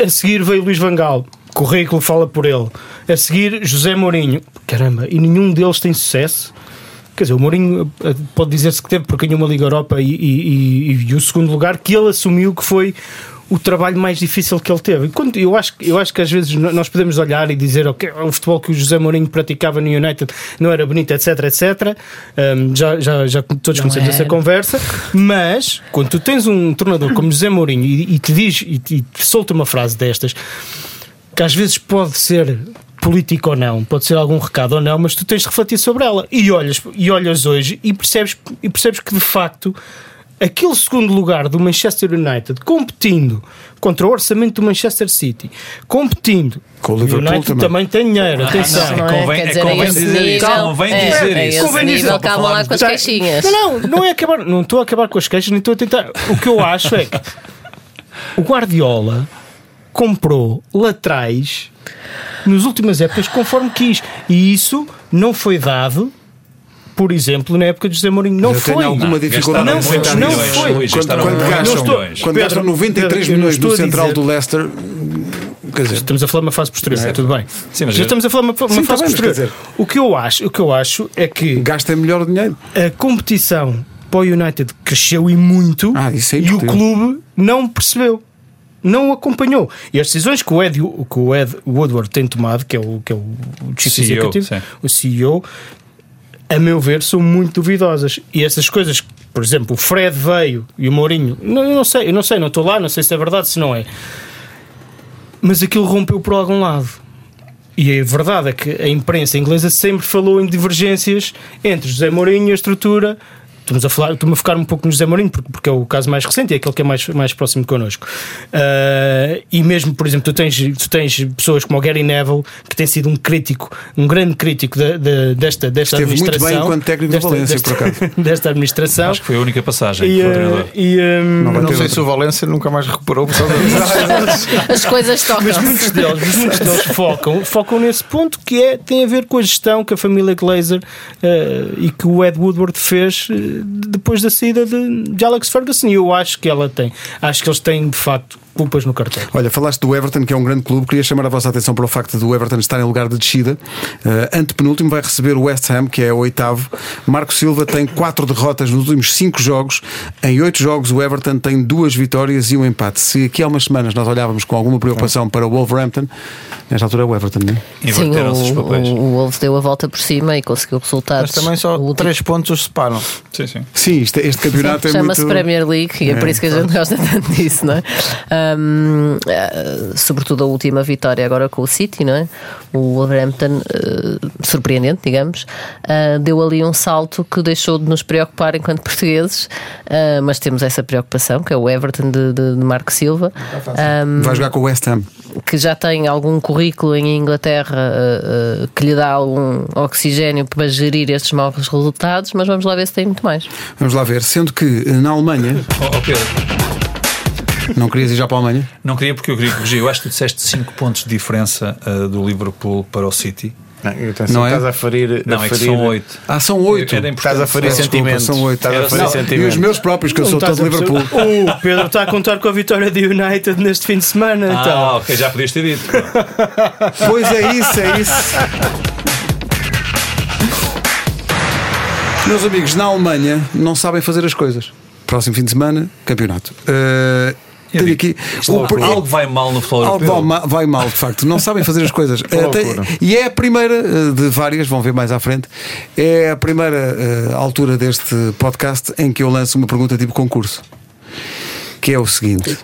a seguir veio Luís Vangal. Currículo fala por ele. A seguir, José Mourinho. Caramba, e nenhum deles tem sucesso. Quer dizer, o Mourinho eh, pode dizer-se que teve porque ganhou uma Liga Europa e, e- e- e o segundo lugar que ele assumiu que foi o trabalho mais difícil que ele teve. Quando- eu, acho, que- eu acho que às vezes nós podemos olhar e dizer ok, o futebol que o José Mourinho praticava no United não era bonito, etc, etc. Um, já, já, já todos Não conhecemos essa conversa, mas quando tu tens um treinador como José Mourinho e, e te diz e e te solta uma frase destas que às vezes pode ser político ou não, pode ser algum recado ou não, mas tu tens de refletir sobre ela e olhas, e olhas hoje e percebes, e percebes que de facto aquele segundo lugar do Manchester United competindo contra o orçamento do Manchester City, competindo Com o Liverpool United também. também tem dinheiro, atenção. não, Não é? convém- é dizer, a convém dizer isso, nível- convém é, dizer a isso. Convém dizer, calma lá com as caixinhas. Não, não, não é acabar, não estou a acabar com as queixas, nem estou a tentar. O que eu acho é que [laughs] o Guardiola comprou laterais nas últimas épocas conforme quis. E isso não foi dado, por exemplo, na época de José Mourinho. Não Eu foi. alguma Não, dificuldade em foi, não foi. Quando, gastam, quando Pedro, gastam 93 Pedro, eu não milhões a central dizer- do Leicester, quer dizer, Estamos a falar de uma fase posterior, é tudo bem. Sim, mas Já eu- estamos a falar de uma, uma Sim, fase posterior. O que eu acho, o que eu acho é que gasta melhor o dinheiro. a competição para o United cresceu e muito Ah, isso é e o clube não percebeu. Não acompanhou. E as decisões que o Ed, que o Ed Woodward tem tomado, que é o, que é o Chief CEO, Executive, sim. o CEO, a meu ver, são muito duvidosas. E essas coisas, por exemplo, o Fred veio e o Mourinho, não, eu não sei, eu não sei, não estou lá, não sei se é verdade, se não é. Mas aquilo rompeu por algum lado. E a verdade é que a imprensa inglesa sempre falou em divergências entre José Mourinho e a estrutura. Estamos a, falar, estou-me a focar um pouco no José Mourinho, porque, porque é o caso mais recente e é aquele que é mais, mais próximo connosco. Ah, e mesmo, por exemplo, tu tens, tu tens pessoas como o Gary Neville, que tem sido um crítico, um grande crítico da- da- desta, desta Esteve muito administração. bem enquanto técnico do desta, Valência, desta, por acaso. [laughs] desta administração. Acho que foi a única passagem E, que foi o ah, e, Não Não sei outra. se o Valência nunca mais recuperou por causa. [laughs] As coisas Mas tocam. muitos deles, mas muitos deles focam, focam nesse ponto que é, tem a ver com a gestão que a família Glazer eh, e que o Ed Woodward fez depois da saída de, de Alex Ferguson. E eu acho que ela tem. Acho que eles têm de facto culpas no cartão. Olha, falaste do Everton, que é um grande clube. Queria chamar a vossa atenção para o facto do Everton estar em lugar de descida. Uh, antepenúltimo vai receber o West Ham, que é o oitavo. Marco Silva tem quatro derrotas nos últimos cinco jogos. Em oito jogos, o Everton tem duas vitórias e um empate. Se aqui há umas semanas nós olhávamos com alguma preocupação para o Wolverhampton, nesta altura é o Everton, não é? Sim, o, papéis. o, o Wolves deu a volta por cima e conseguiu resultados. Mas também só três pontos os separam. Sim, sim. Sim, este, este campeonato é Chama-se muito. Premier League e é, É, por isso que a gente gosta tanto disso, não é? Um, uh, sobretudo a última vitória agora com o City, não é? O Wolverhampton, uh, surpreendente, digamos, uh, deu ali um salto que deixou de nos preocupar enquanto portugueses, mas temos essa preocupação, que é o Everton de, de, de Marco Silva. Um, Vai jogar com o West Ham. Que já tem algum currículo em Inglaterra que lhe dá algum oxigênio para gerir estes maus resultados, mas vamos lá ver se tem muito mais. Vamos lá ver, sendo que na Alemanha. Oh, oh Pedro. Não querias ir já para a Alemanha? Não queria porque eu queria corrigir. Eu acho que tu disseste 5 pontos de diferença uh, do Liverpool para o City. Não, não é? estás a ferir. Não, a é que são 8. Ah, são 8. Estás a ferir sentimentos. São 8. Estás a ferir sentimentos. E os meus próprios, que eu sou todo de Liverpool. [laughs] O Pedro está a contar com a vitória de United neste fim de semana. Ah, então. ok, já podias ter dito. [laughs] pois é isso, é isso. Meus amigos, na Alemanha não sabem fazer as coisas. Próximo fim de semana, campeonato. Uh, tenho aqui o, algo vai mal no futebol Algo vai, vai, mal, de facto. Não sabem fazer as [laughs] coisas. uh, e é a primeira uh, de várias, vão ver mais à frente. É a primeira uh, altura deste podcast em que eu lanço uma pergunta tipo concurso. Que é o seguinte: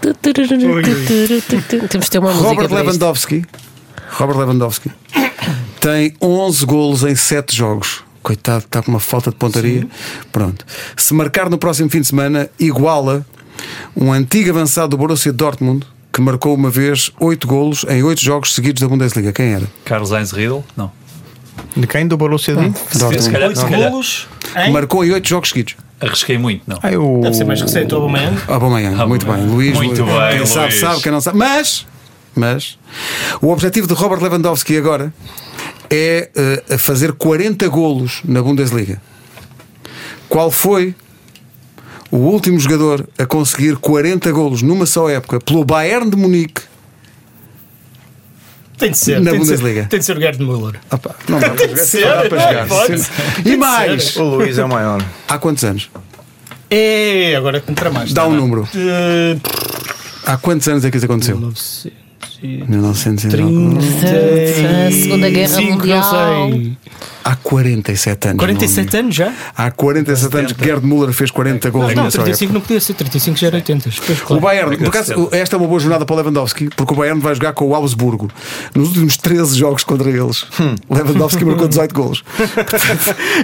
Temos de ter uma Robert Lewandowski, Robert Lewandowski tem 11 golos em 7 jogos coitado, está com uma falta de pontaria. Sim. Pronto. Se marcar no próximo fim de semana, iguala um antigo avançado do Borussia Dortmund que marcou uma vez 8 golos em 8 jogos seguidos da Bundesliga. Quem era? Carlos Heinz Riedel? Não. De quem? Do Borussia Dortmund? Se calhar, se calhar. golos marcou em 8 jogos seguidos. Arrisquei muito, não. Ah, eu... Deve ser mais recente, o Aubameyang. Aubameyang, muito bem. Luís, muito Luís. bem, quem Luís. sabe, sabe, quem não sabe. Mas, mas, o objetivo de Robert Lewandowski agora é uh, fazer 40 golos na Bundesliga. Qual foi o último jogador a conseguir 40 golos numa só época pelo Bayern de Munique? Tem de ser, na tem Bundesliga. De ser, tem de ser o Gerd Müller. Opa, não dá, tem de ser, dá para jogar. Pode. E mais, o Luís é o maior. Há quantos anos? É, agora para mais. Dá um número. Uh... Há quantos anos é que isso aconteceu? 1900. 1930. Segunda Guerra Cinco, Mundial. Há 47 anos. 47 anos já? Há 47 anos que Gerd Müller fez 40 gols Não, não 35 não podia ser, 35 já era 80. Depois, claro. O Bayern, por acaso, esta é uma boa jornada para o Lewandowski, porque o Bayern vai jogar com o Augsburgo. Nos últimos 13 jogos contra eles, hum. Lewandowski marcou [laughs] 18 gols.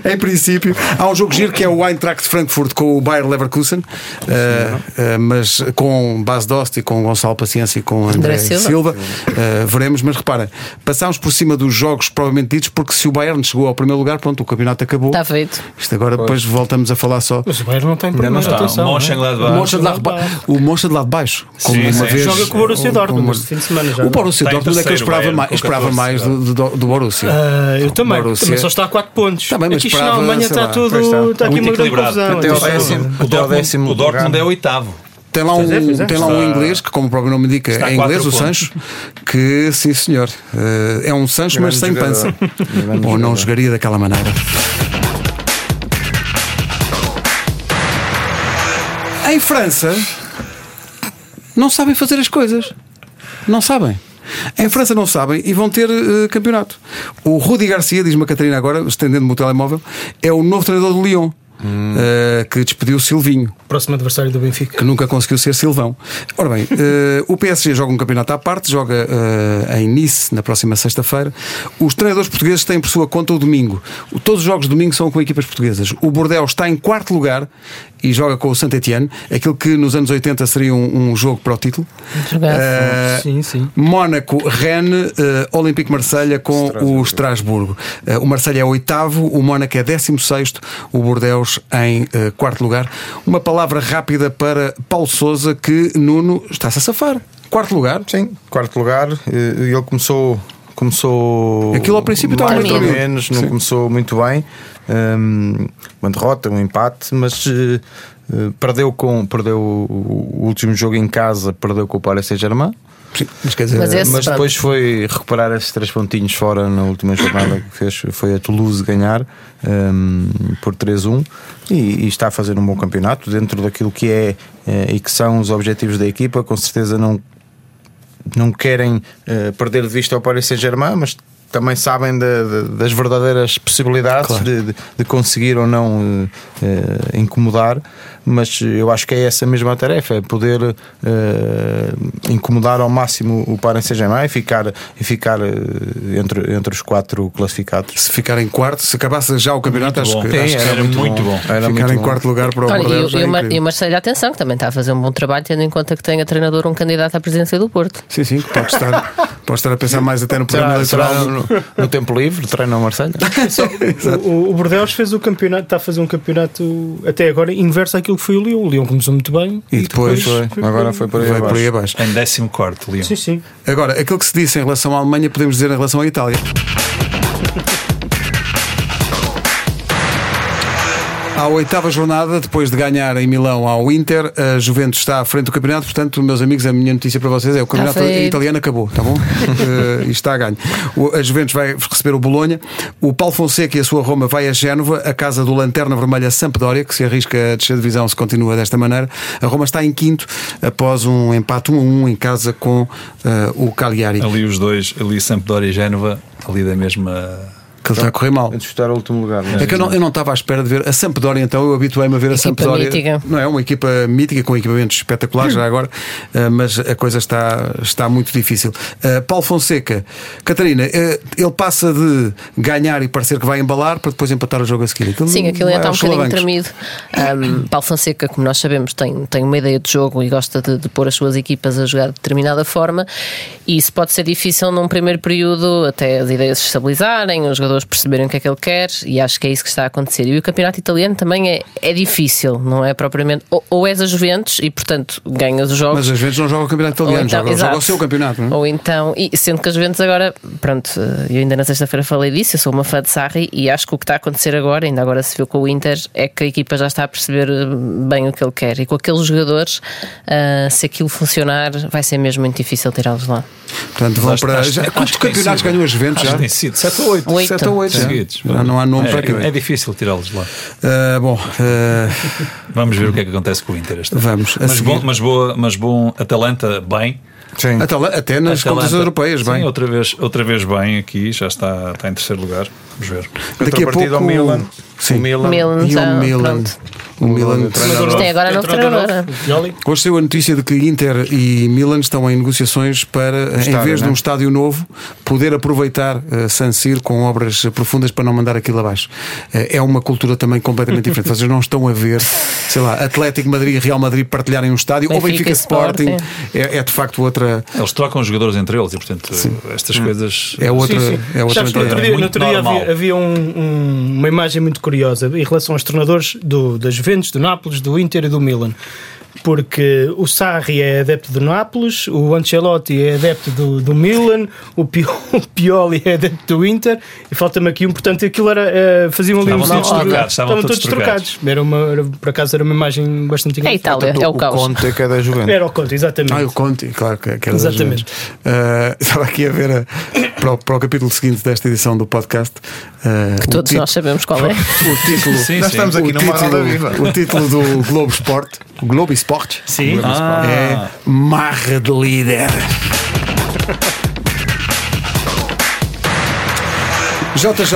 em princípio, há um jogo giro que é o Eintracht Frankfurt com o Bayern Leverkusen, uh, uh, mas com base Dost e com Gonçalo Paciência e com André, André Silva. Silva. Uh, veremos, mas reparem, passámos por cima dos jogos provavelmente ditos, porque se o Bayern chegou ao primeiro lugar, pronto, o campeonato acabou. Está feito. Isto agora pois. depois voltamos a falar só. Mas o Bayern não tem problema. Não atenção, o Moncha de lá de baixo. Como sim, uma sim. vez, Joga com o Borussia Dortmund este fim de semana já. O Borussia Dortmund é que eu esperava mais, esperava mais do, do, do Borussia. Uh, eu também, Borussia. também só está a 4 pontos. Também, mas aqui esperava, na Alemanha está tudo. Está aqui uma grande confusão. Até o décimo. O Dortmund é oitavo. Tem lá, um, é, tem lá um inglês que, como o próprio nome indica, é inglês, o Sancho, que sim senhor, é um Sancho, mas sem pança. Ou não jogaria daquela maneira. Em França, não sabem fazer as coisas. Não sabem. Em França não sabem e vão ter uh, campeonato. O Rudi Garcia, diz-me a Catarina agora, estendendo-me o telemóvel, é o novo treinador do Lyon. Hum. Uh, que despediu Silvinho. Próximo adversário do Benfica. Que nunca conseguiu ser Silvão. Ora bem, uh, o PSG joga um campeonato à parte, joga uh, em Nice na próxima sexta-feira. Os treinadores portugueses têm por sua conta o domingo. Todos os jogos de domingo são com equipas portuguesas. O Bordeaux está em quarto lugar e joga com o Saint-Etienne, aquilo que nos anos 80 seria um, um jogo para o título. Uh, sim, sim. Mónaco, Rennes, uh, Olympique Marselha com Estrasburgo. o Estrasburgo. Uh, o Marselha é oitavo, o Mónaco é décimo sexto, o Bordeaux em quarto lugar. Uma palavra rápida para Paulo Souza que Nuno está-se a safar. Quarto lugar? Sim, quarto lugar. Ele começou começou aquilo ao princípio estava mais ou menos não Sim. começou muito bem uma derrota, um empate, mas uh, perdeu com perdeu o último jogo em casa, perdeu com o Paris Saint-Germain. Mas, dizer, mas, esse, mas depois foi recuperar esses três pontinhos fora na última jornada que fez, foi a Toulouse ganhar um, por 3-1 e, e, está a fazer um bom campeonato dentro daquilo que é uh, e que são os objetivos da equipa. Com certeza não, não querem uh, perder de vista o Paris Saint-Germain, mas também sabem de, de, das verdadeiras possibilidades Claro. de, de- conseguir ou não eh, eh, incomodar, mas eu acho que é essa mesma tarefa, é poder eh, incomodar ao máximo o Paris Saint-Germain e ficar, e ficar eh, entre, entre os quatro classificados. Se ficar em quarto, se acabasse já o campeonato, acho bom. que, Sim, acho que era muito bom. Era ficar muito em bom. quarto lugar para o Olha, Bordeaux. e, o- e, o Marcelo Atenção, que também está a fazer um bom trabalho, tendo em conta que tem a treinador um candidato à presidência do Porto. Sim, sim, pode estar, pode estar a pensar mais até no programa eleitoral. no, no tempo livre, treina o Marcelo? O, o Bordeaux fez o campeonato, está a fazer um campeonato até agora inverso àquilo que foi o Lyon. O Lyon começou muito bem E depois Foi, agora foi por aí Vai por aí abaixo. abaixo. Em 14, Leon. Sim, sim. Agora, aquilo que se disse em relação à Alemanha, podemos dizer em relação à Itália. À oitava jornada, depois de ganhar em Milão ao Inter, a Juventus está à frente do campeonato. Portanto, meus amigos, a minha notícia para vocês é o campeonato italiano acabou, tá bom? [laughs] E está a ganho. O- A Juventus vai receber o Bolonha. O Paulo Fonseca e a sua Roma vai a Génova, a casa do Lanterna Vermelha Sampdoria, que se arrisca a descer de divisão se continua desta maneira. A Roma está em quinto após um empate 1 a 1 em casa com eh, o Cagliari. Ali os dois, ali Sampdoria e Génova, ali da mesma. Que ele está a correr mal. A disputar o último lugar. É que eu não, eu não estava à espera de ver a Sampdoria, então eu habituei-me a ver a Equipa Sampdoria. mítica. Não é uma equipa mítica com equipamentos espetaculares já agora, eh, mas a coisa está, está muito difícil. Eh, Paulo Fonseca, Catarina, eh, ele passa de ganhar e parecer que vai embalar para depois empatar o jogo a seguir. Aquilo Sim, aquilo ainda está um bocadinho tremido. Um, Paulo Fonseca, como nós sabemos, tem, tem uma ideia de jogo e gosta de, de pôr as suas equipas a jogar de determinada forma, e isso pode ser difícil num primeiro período, até as ideias se estabilizarem, os jogadores perceberem o que é que ele quer, e acho que é isso que está a acontecer. E o campeonato italiano também é, é difícil, não é propriamente. Ou, ou és a Juventus e, portanto, ganhas os jogos. Mas às vezes não joga o campeonato italiano, então- joga, joga o seu campeonato. Não é? Ou então, e sendo que as Juventus agora, pronto, eu ainda na sexta-feira falei disso, eu sou uma fã de Sarri e acho que o que está a acontecer agora, ainda agora se viu com o Inter, é que a equipa já está a perceber eh, bem o que ele quer. E com aqueles jogadores, ah, se aquilo funcionar, vai ser mesmo muito difícil tirá-los lá. Portanto, vão para. já, quantos campeonatos ganhou a Juventus já? tem sido 7 ou 8. Oito. Sete ou oito, já. seguidos. Já não há nome para é, aquilo. é difícil tirá-los de lá. Ah, bom, ah, Vamos ver o que é que acontece com o Inter. esta Vamos, a Mas seguir. bom, mas, boa, mas bom, Atalanta bem. Sim. até, nas competições europeias, Sim, bem. outra vez, outra vez bem aqui, já está, está em terceiro lugar. Vamos ver. Daqui a pouco. ao Milan. Sim. O Milan. Milan E o Milan. pronto. O Milan. Milan treinador. Mas tem agora novo treinador. Hoje saiu a notícia de que Inter e Milan estão em negociações para, em estádio, vez de né? um estádio novo, poder aproveitar uh, San Siro com obras profundas para não mandar aquilo abaixo. Eh, é uma cultura também completamente diferente. [laughs] Vocês não estão a ver, sei lá, Atlético Madrid e Real Madrid partilharem um estádio, ou Benfica Benfica e Sporting. Sporting. É, é de facto outra. Eles trocam os jogadores entre eles e, portanto, estas coisas. É outra, Sim, sim. é outra Sabes que no outro dia, Muito no outro dia normal. havia, havia um- um- uma imagem muito curiosa em relação aos treinadores do, da Juventus, do Nápoles, do Inter e do Milan. Porque o Sarri é adepto do Nápoles, o Ancelotti é adepto do, do Milan, o, Pio- [laughs] o Pioli é adepto do Inter e falta-me aqui um. Portanto, aquilo era. eh, faziam ali Estavam um todos trocados, estavam todos trocados. Era uma, era- por acaso era uma imagem bastante É a engraçada. Itália, é o caos. Conte que é da Juventus. Era o conto, exatamente. Ah, o Conte, claro que, que era das Exatamente. Juventus. Ah, [laughs] estava aqui a ver a- para, o, para o capítulo seguinte desta edição do podcast. ah, Que o todos nós sabemos qual é. [laughs] O título, Sim, Nós sim. estamos aqui o, numa viva. título, o título do Globo Esporte, o Globo Sim. Ah, é Marra de Líder. JJ,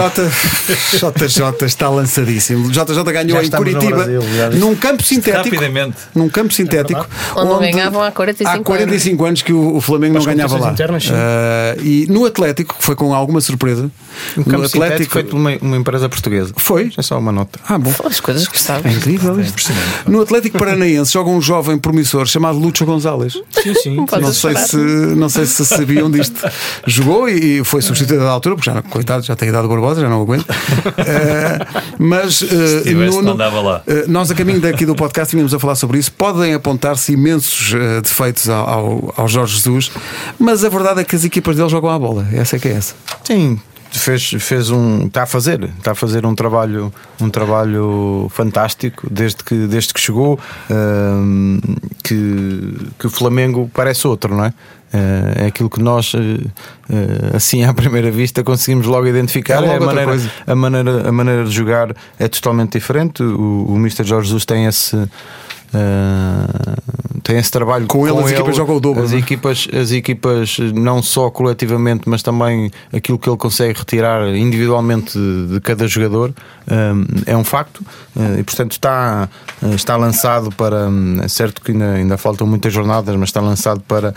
JJ está lançadíssimo. JJ ganhou Já em no Curitiba Brasil, num campo sintético. Rapidamente. Num campo sintético Onde não ganhavam há 45 há 45 anos que o, o Flamengo não ganhava lá. internas. Ah, e no Atlético, que foi com alguma surpresa, Um no campo sintético feito por uma, uma empresa portuguesa. Foi? É só uma nota. Ah, bom. As coisas que gostava. É incrível isto. No Atlético Paranaense joga um jovem promissor chamado Lúcio Gonzalez. Sim, sim. Podes Não sei, se, não sei se sabiam disto. Jogou e foi substituído à altura, porque já, coitado, já tem idade Barbosa, já não aguento. [laughs] Eh, mas eh, tivesse, não andava lá. eh, nós, a caminho daqui do podcast, tínhamos a falar sobre isso. Podem apontar-se imensos defeitos ao, ao, ao Jorge Jesus, mas a verdade é que as equipas dele jogam à bola. Essa é que é essa. Sim, fez, fez um. Está a fazer, está a fazer um trabalho, um trabalho fantástico desde que, desde que chegou. hum, que, que o Flamengo parece outro, não é? Eh, É aquilo que nós, eh, eh, assim [laughs] à primeira vista, conseguimos logo identificar. É É a, maneira, a, maneira, a maneira de jogar é totalmente diferente. O, o Mr. Jorge Jesus tem esse Uh, tem esse trabalho com, ele. As equipas jogam o dobro. As, não? é? equipas, as equipas, não só coletivamente, mas também aquilo que ele consegue retirar individualmente de, de cada jogador, um, é um facto. Uh, e portanto está, está lançado para. É certo que ainda, ainda faltam muitas jornadas, mas está lançado para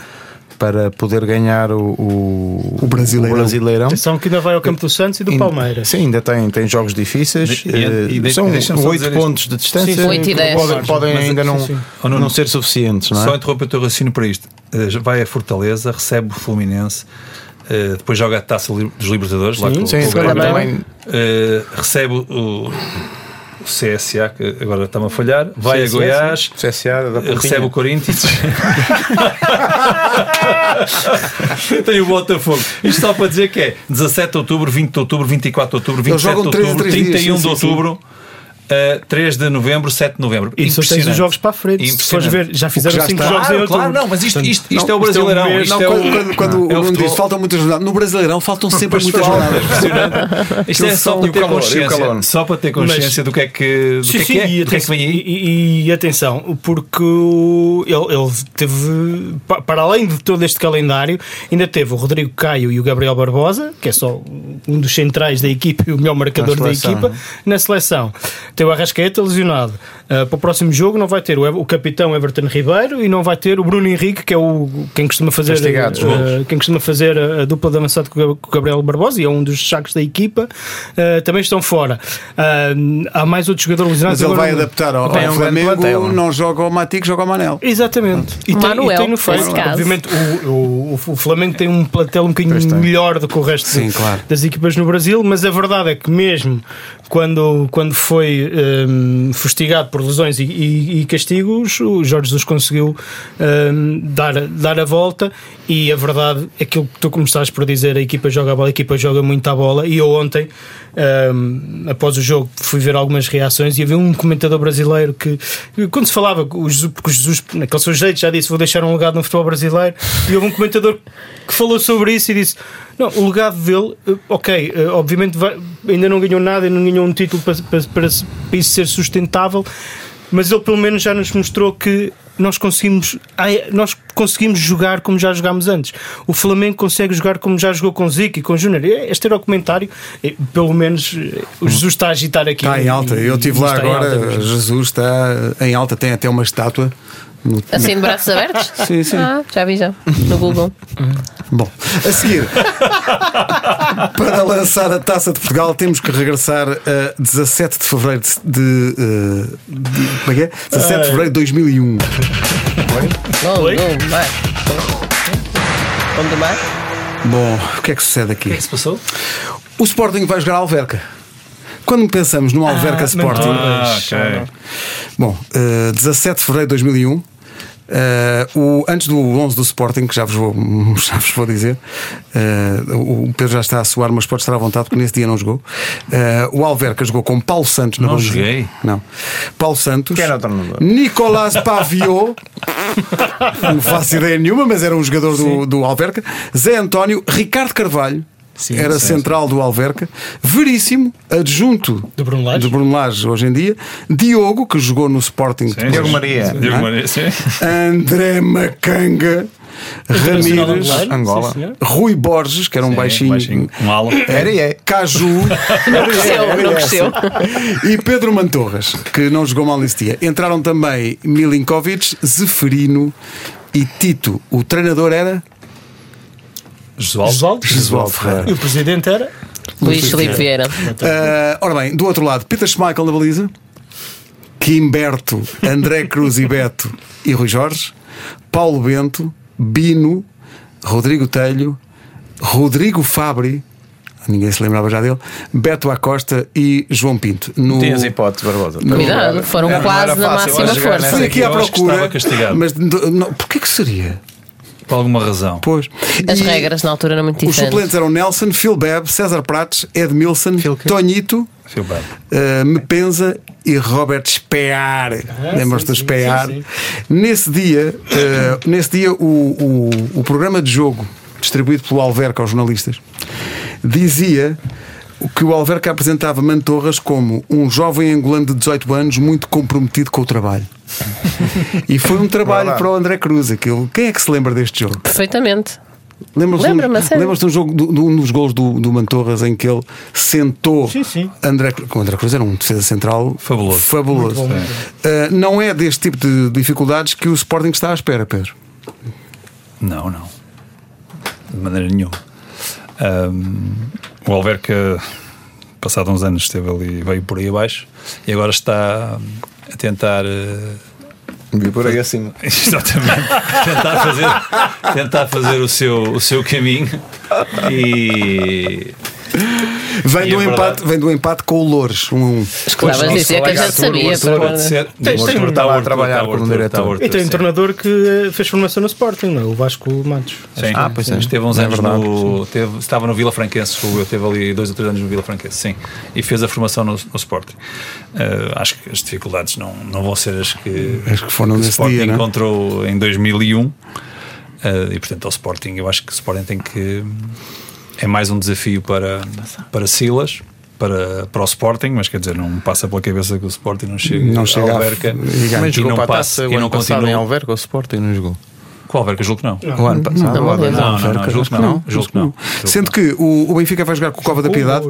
para poder ganhar o, o, o Brasileirão. O brasileirão. Atenção que ainda vai ao Campo do Santos e do Palmeiras. Sim, ainda tem, tem jogos difíceis. E- e- e de- São oito pontos de distância. Sim, sim. Oito e que dez. Podem, podem Mas- ainda não, sim, sim. Oh, não ser suficientes, não é? Só interromper o teu raciocínio para isto. Eh, Vai a Fortaleza, recebe o Fluminense, eh, depois joga a taça dos Libertadores, lá Sim, com, Sim, com o Grêmio. Eh, recebe o, o CSA, que agora está-me a falhar, vai CSA, a Goiás, sim. CSA recebe o Corinthians. [laughs] Tem o Botafogo. Isto só para dizer que é 17 de outubro, 20 de outubro, 24 de outubro, 27 de outubro, três dias, 31 sim, de outubro. Eh, 3 de novembro, 7 de novembro. E só tens os jogos para a frente. Se fores ver, já fizeram já 5 está. jogos em Claro, outubro. claro, não, mas isto, isto, isto Não, é o isto é um Brasileirão. isto Não, é quando, o, quando, quando é o futebol. diz faltam muitas jornadas, no Brasileirão faltam [laughs] sempre muitas claro, jornadas. é. Isto é só para ter consciência. Só para ter consciência do que é que, do Sim, que, é, sim, que é, e, do que é que atenção, vem aí. e- atenção, porque ele, teve, pa- para além de todo este calendário, ainda teve o Rodrigo Caio e o Gabriel Barbosa, que é só um dos centrais da equipa e o melhor marcador da equipa, não na seleção. Tem o Arrascaeta lesionado. Ah, para o próximo jogo não vai ter o, o capitão Everton Ribeiro e não vai ter o Bruno Henrique, que é o quem costuma fazer, golos. quem costuma fazer a, a dupla de avançado com o Gabriel Barbosa e é um dos sacos da equipa. Ah, também estão fora. Há mais outros jogadores lesionados. Mas ele vai adaptar ao, Tem ao um grande Flamengo, plantel. não joga o Matico, joga o Manel. Exatamente. E tem, Manuel, e tem no caso. Obviamente, o, o, o Flamengo tem um plantel um bocadinho tem. melhor do que o resto Sim, de- claro. das equipas no Brasil, mas a verdade é que, mesmo quando, quando foi hum, fustigado por lesões e, e- e castigos, o Jorge Jesus conseguiu hum, dar, dar a volta. E a verdade aquilo que tu começaste por dizer: a equipa joga a bola, a equipa joga muito a bola. E eu ontem, hum, após o jogo, fui ver algumas reações e havia um comentador brasileiro que, quando se falava, o Jesus, porque o Jesus, naquele seu jeito, já disse: Vou deixar um legado no futebol brasileiro. E houve um comentador que falou sobre isso e disse: Não, o legado dele, eh, ok, eh, obviamente vai- ainda não ganhou nada, ainda não ganhou um título para, para, para, para isso ser sustentável, mas ele pelo menos já nos mostrou que nós conseguimos, nós conseguimos jogar como já jogámos antes. O Flamengo consegue jogar como já jogou com Zico e com Júnior. E Este era o comentário, e, pelo menos eh, o Jesus está a agitar aqui. Está em alta. Eu estive lá agora, alta. Jesus está em alta, tem até uma estátua. Assim de braços abertos? Sim, sim. Ah, já vi já. No Google. Bom, a seguir, [laughs] para lançar a taça de Portugal, temos que regressar a 17 de fevereiro de. de, eh, de- como é que é? 17 de fevereiro de 2001. Gol, Oi? gol, vai. Mar? Bom, o que é que sucede O que é aqui? que se passou? O Sporting vai jogar a Alverca. Quando pensamos no Alverca Sporting. Ah, ok. Bom, eh, 17 de fevereiro de 2001. Eh, o, antes do 11 do Sporting, que já vos vou, [laughs] já vos vou dizer, eh, o Pedro já está a suar, mas pode estar à vontade, porque nesse dia não jogou. Eh, o Alverca jogou com Paulo Santos na Não joguei. Não. Paulo Santos, Quem era o treinador? Nicolás Paviot, [laughs] não faço ideia nenhuma, mas era um jogador do, do Alverca. Zé António, Ricardo Carvalho. Era central do Alverca, Veríssimo, adjunto Do Bruno Lage. de Bruno Lage hoje em dia, Diogo, que jogou no Sporting Sim, Diogo sim. Maria. Diogo é? Maria, sim. André Macanga, Ramírez, angolano, Angola. sim. Rui Borges, que era um Sim, baixinho, baixinho. Um ala. Era e é. Caju [laughs] Não cresceu, não cresceu. e Pedro Mantorras, que não jogou mal nesse dia. Entraram também Milinkovic, Zeferino e Tito. O treinador era Josualdo. Oswaldo. Jesualdo Ferreira. E o presidente era? Luís Filipe Vieira. Ah, ora bem, do outro lado, Peter Schmeichel na baliza, Quimberto, André Cruz e Beto e Rui Jorge, Paulo Bento, Bino, Rodrigo Telho, Rodrigo Fabri, ninguém se lembrava já dele, Beto Acosta e João Pinto. No... Tinhas hipótese, Barbosa. Cuidado, foram quase na máxima força. Fui aqui à procura, mas não, porquê que seria? Por alguma razão. Pois. As E regras na altura eram muito Os diferentes. suplentes eram Nelson, Phil Bebb, César Prates, Edmilson, Tonhito, bad. uh, Mepenza e Robert Spear. Lembram-se do sim, sim, Spear? sim, Nesse dia, uh, nesse dia o, o, o programa de jogo distribuído pelo Alverca aos jornalistas dizia que o Alverca apresentava Mantorras como um jovem angolano de 18 anos muito comprometido com o trabalho. e foi um trabalho para o André Cruz. Aquilo. Quem é que se lembra deste jogo? Perfeitamente. Lembras-te Lembro-me, a de um, sério. lembras de um jogo de, de um dos gols do, do Mantorras em que ele sentou Sim, sim. André, o André Cruz era um defesa central Fabuloso. fabuloso. Bom, Uh, não é deste tipo de dificuldades que o Sporting está à espera, Pedro. Não, não. De maneira nenhuma. Ahm, o Alverca, passado uns anos, esteve ali, veio por aí abaixo e agora está a tentar. eh, Vi por aí acima. [laughs] Exatamente. tentar fazer, tentar fazer o, seu, o seu caminho e. Vem do, é empate, vem do empate com o Loures, um a um. Dizer que a gente sabia. Pode de lá a Arthur, trabalhar o como diretor. Arthur, E tem um sim. treinador que fez formação no Sporting, não é? o Vasco Matos. Sim. Ah, pois é. Esteve uns É anos verdade, no. Teve, estava no Vila Franquense, eu teve ali dois ou três anos no Vila Franquense, sim. E fez a formação no, no Sporting. Eh, acho que as dificuldades não, não vão ser as que, As que foram o nesse Sporting dia, não é? encontrou em 2001. Eh, e portanto, ao Sporting, eu acho que o Sporting tem que. É mais um desafio para, para Silas. Para, para o Sporting, mas quer dizer, não me passa pela cabeça que o Sporting não chegue, Não chega à a- Alverca e. Também e jogou não para a passa e não passado em continua. Alverca, o Sporting não jogou. Com o Alverca, julgo que não. O ano passado, Não, não. Não, não, não, julgo que não. Julgo que não. Sendo que o, o Benfica vai jogar com o Cova da Piedade.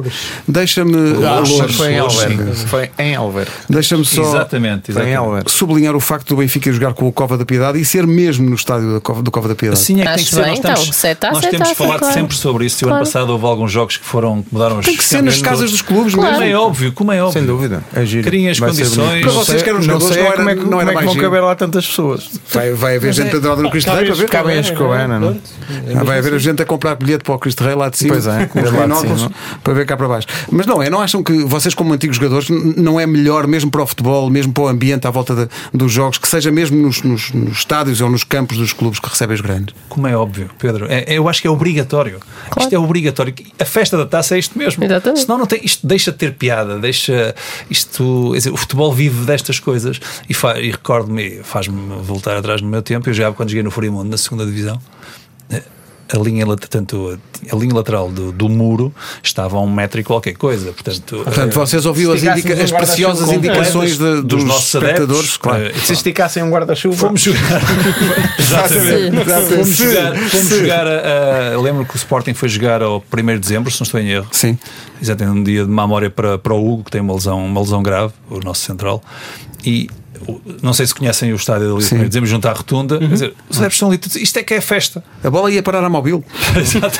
Deixa-me Ah, foi em sim. Alverca. Foi em Alverca. deixa-me só Exatamente, Foi em exatamente. Alverca. sublinhar o facto do Benfica jogar com o Cova da Piedade e ser mesmo no estádio do Cova da Piedade. Assim é que tem que ser. bem, nós então, é taça, nós é temos falado sempre sobre isso. E o ano passado houve alguns jogos que foram que mudaram os Tem que ser nas casas dos clubes Claro. Como é óbvio, como é óbvio. Sem dúvida. É giro. Criem as condições. Para Não vocês que eram não jogadores, não é era- como é que, não como é que vão caber lá tantas pessoas. Vai, haver gente pendurada no Cristo Para ver. Cabem as Covana, não? Ah, vai haver gente a comprar bilhete para o Cristo Rei lá de cima, Pois é, com os binóculos, para ver cá para baixo. Mas não é, não acham que vocês, como antigos jogadores, não é melhor, mesmo para o futebol, mesmo para o ambiente à volta de- dos jogos, que seja mesmo nos, nos- nos estádios ou nos campos dos clubes que recebem os grandes? Como é óbvio, Pedro. É- eu acho que é obrigatório. Claro. Isto é obrigatório. A festa da taça é isto mesmo. Exatamente. Senão não tem, isto deixa de ter piada, deixa isto. dizer, o futebol vive destas coisas e, fa- e recordo-me, faz-me voltar atrás no meu tempo. Eu jogava quando joguei no Furimundo na segunda divisão. A linha, lat- tanto a, linha lateral do, do muro estava a um metro e qualquer coisa. Portanto, Portanto, vocês ouviram as, indica- as preciosas indicações de- dos, dos nossos espectadores, adeptos, claro. eh, Se esticassem um guarda-chuva. Fomos jogar. Exatamente. Exatamente. Fomos jogar. Fomos jogar a, a- Lembro que o Sporting foi jogar ao 1 de dezembro, se não estou em erro. Sim. Exatamente, um dia de má memória para, para o Hugo, que tem uma lesão, uma lesão grave, o nosso central. E não sei se conhecem o estádio ali, Sim. dizemos junto à rotunda. Quer dizer, os adeptos estão ali, isto é que é festa. A bola ia parar à móvel. [laughs] Exato.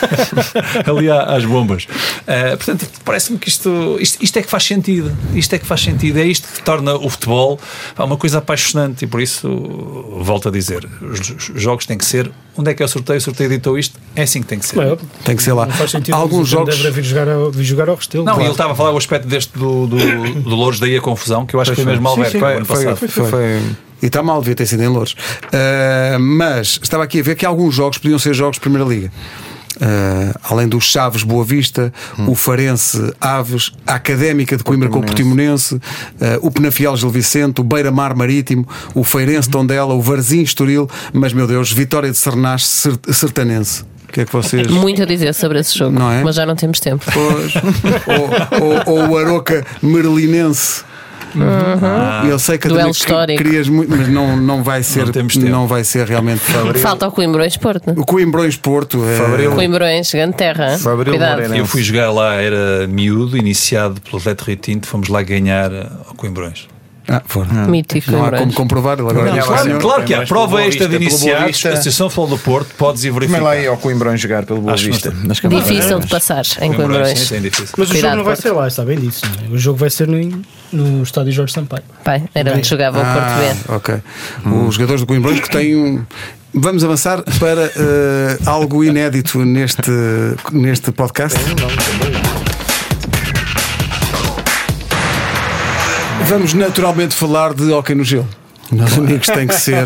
ali às bombas. Uh, portanto, parece-me que isto, isto, isto é que faz sentido. Isto é que faz sentido. É isto que torna o futebol pá, uma coisa apaixonante. E por isso, volto a dizer: os os jogos têm que ser. Onde é que é o sorteio? O sorteio editou isto. É assim que tem que ser. Tem que ser lá. Não faz sentido. Alguns jogos. Deve vir jogar ao, vir jogar ao Restelo. Não, Claro. ele estava a falar o aspecto deste do, do, do Louros, daí a confusão, que eu acho que foi mesmo Alberto sim, foi, passado. foi, foi, foi. E está mal, devia ter sido em Louros. Uh, mas estava aqui a ver que alguns jogos podiam ser jogos de Primeira Liga. Uh, além dos Chaves Boa Vista, o Farense Aves, a Académica de Coimbra com o Portimonense, uh, o Penafiel Gil Vicente, o Beira-Mar Marítimo, o Feirense Tondela, o Varzim Estoril, mas meu Deus, Vitória de Sernás Ser- Sertanense. O que é que vocês. [laughs] Muito a dizer sobre esse jogo, Não é? mas já não temos tempo. Pois. ou, ou, ou o Aroca Merlinense. Eu sei que Duelo também histórico. querias muito, mas não, não vai ser, temos tempo. não vai ser realmente [laughs] Falta o Coimbrões Porto. O Coimbrões Porto é, Fabril. Coimbrões, grande terra. Fabril Cuidado. Eu fui jogar lá, era miúdo, iniciado pelo Atlético Rio Tinto, fomos lá ganhar eh, ao Coimbrões. Ah, foram. Mítico Não há como comprovar. Não, claro. Claro que há, prova esta de iniciados, a Associação Futebol do Porto, podes ir Também verificar. lá ia ao Coimbrões jogar pelo Boa Acho Vista. não camadas. Difícil de passar em Coimbrões. Sim. Mas o jogo não vai Porto. ser lá, está bem disso. não é? O jogo vai ser no, no estádio Jorge Sampaio. Pai, era onde jogava o Porto B. Ah, ok. Os jogadores do Coimbrões que têm um. Vamos avançar para eh, algo inédito neste, neste podcast. Vamos naturalmente falar de hockey no gelo. Meus amigos, tem que ser.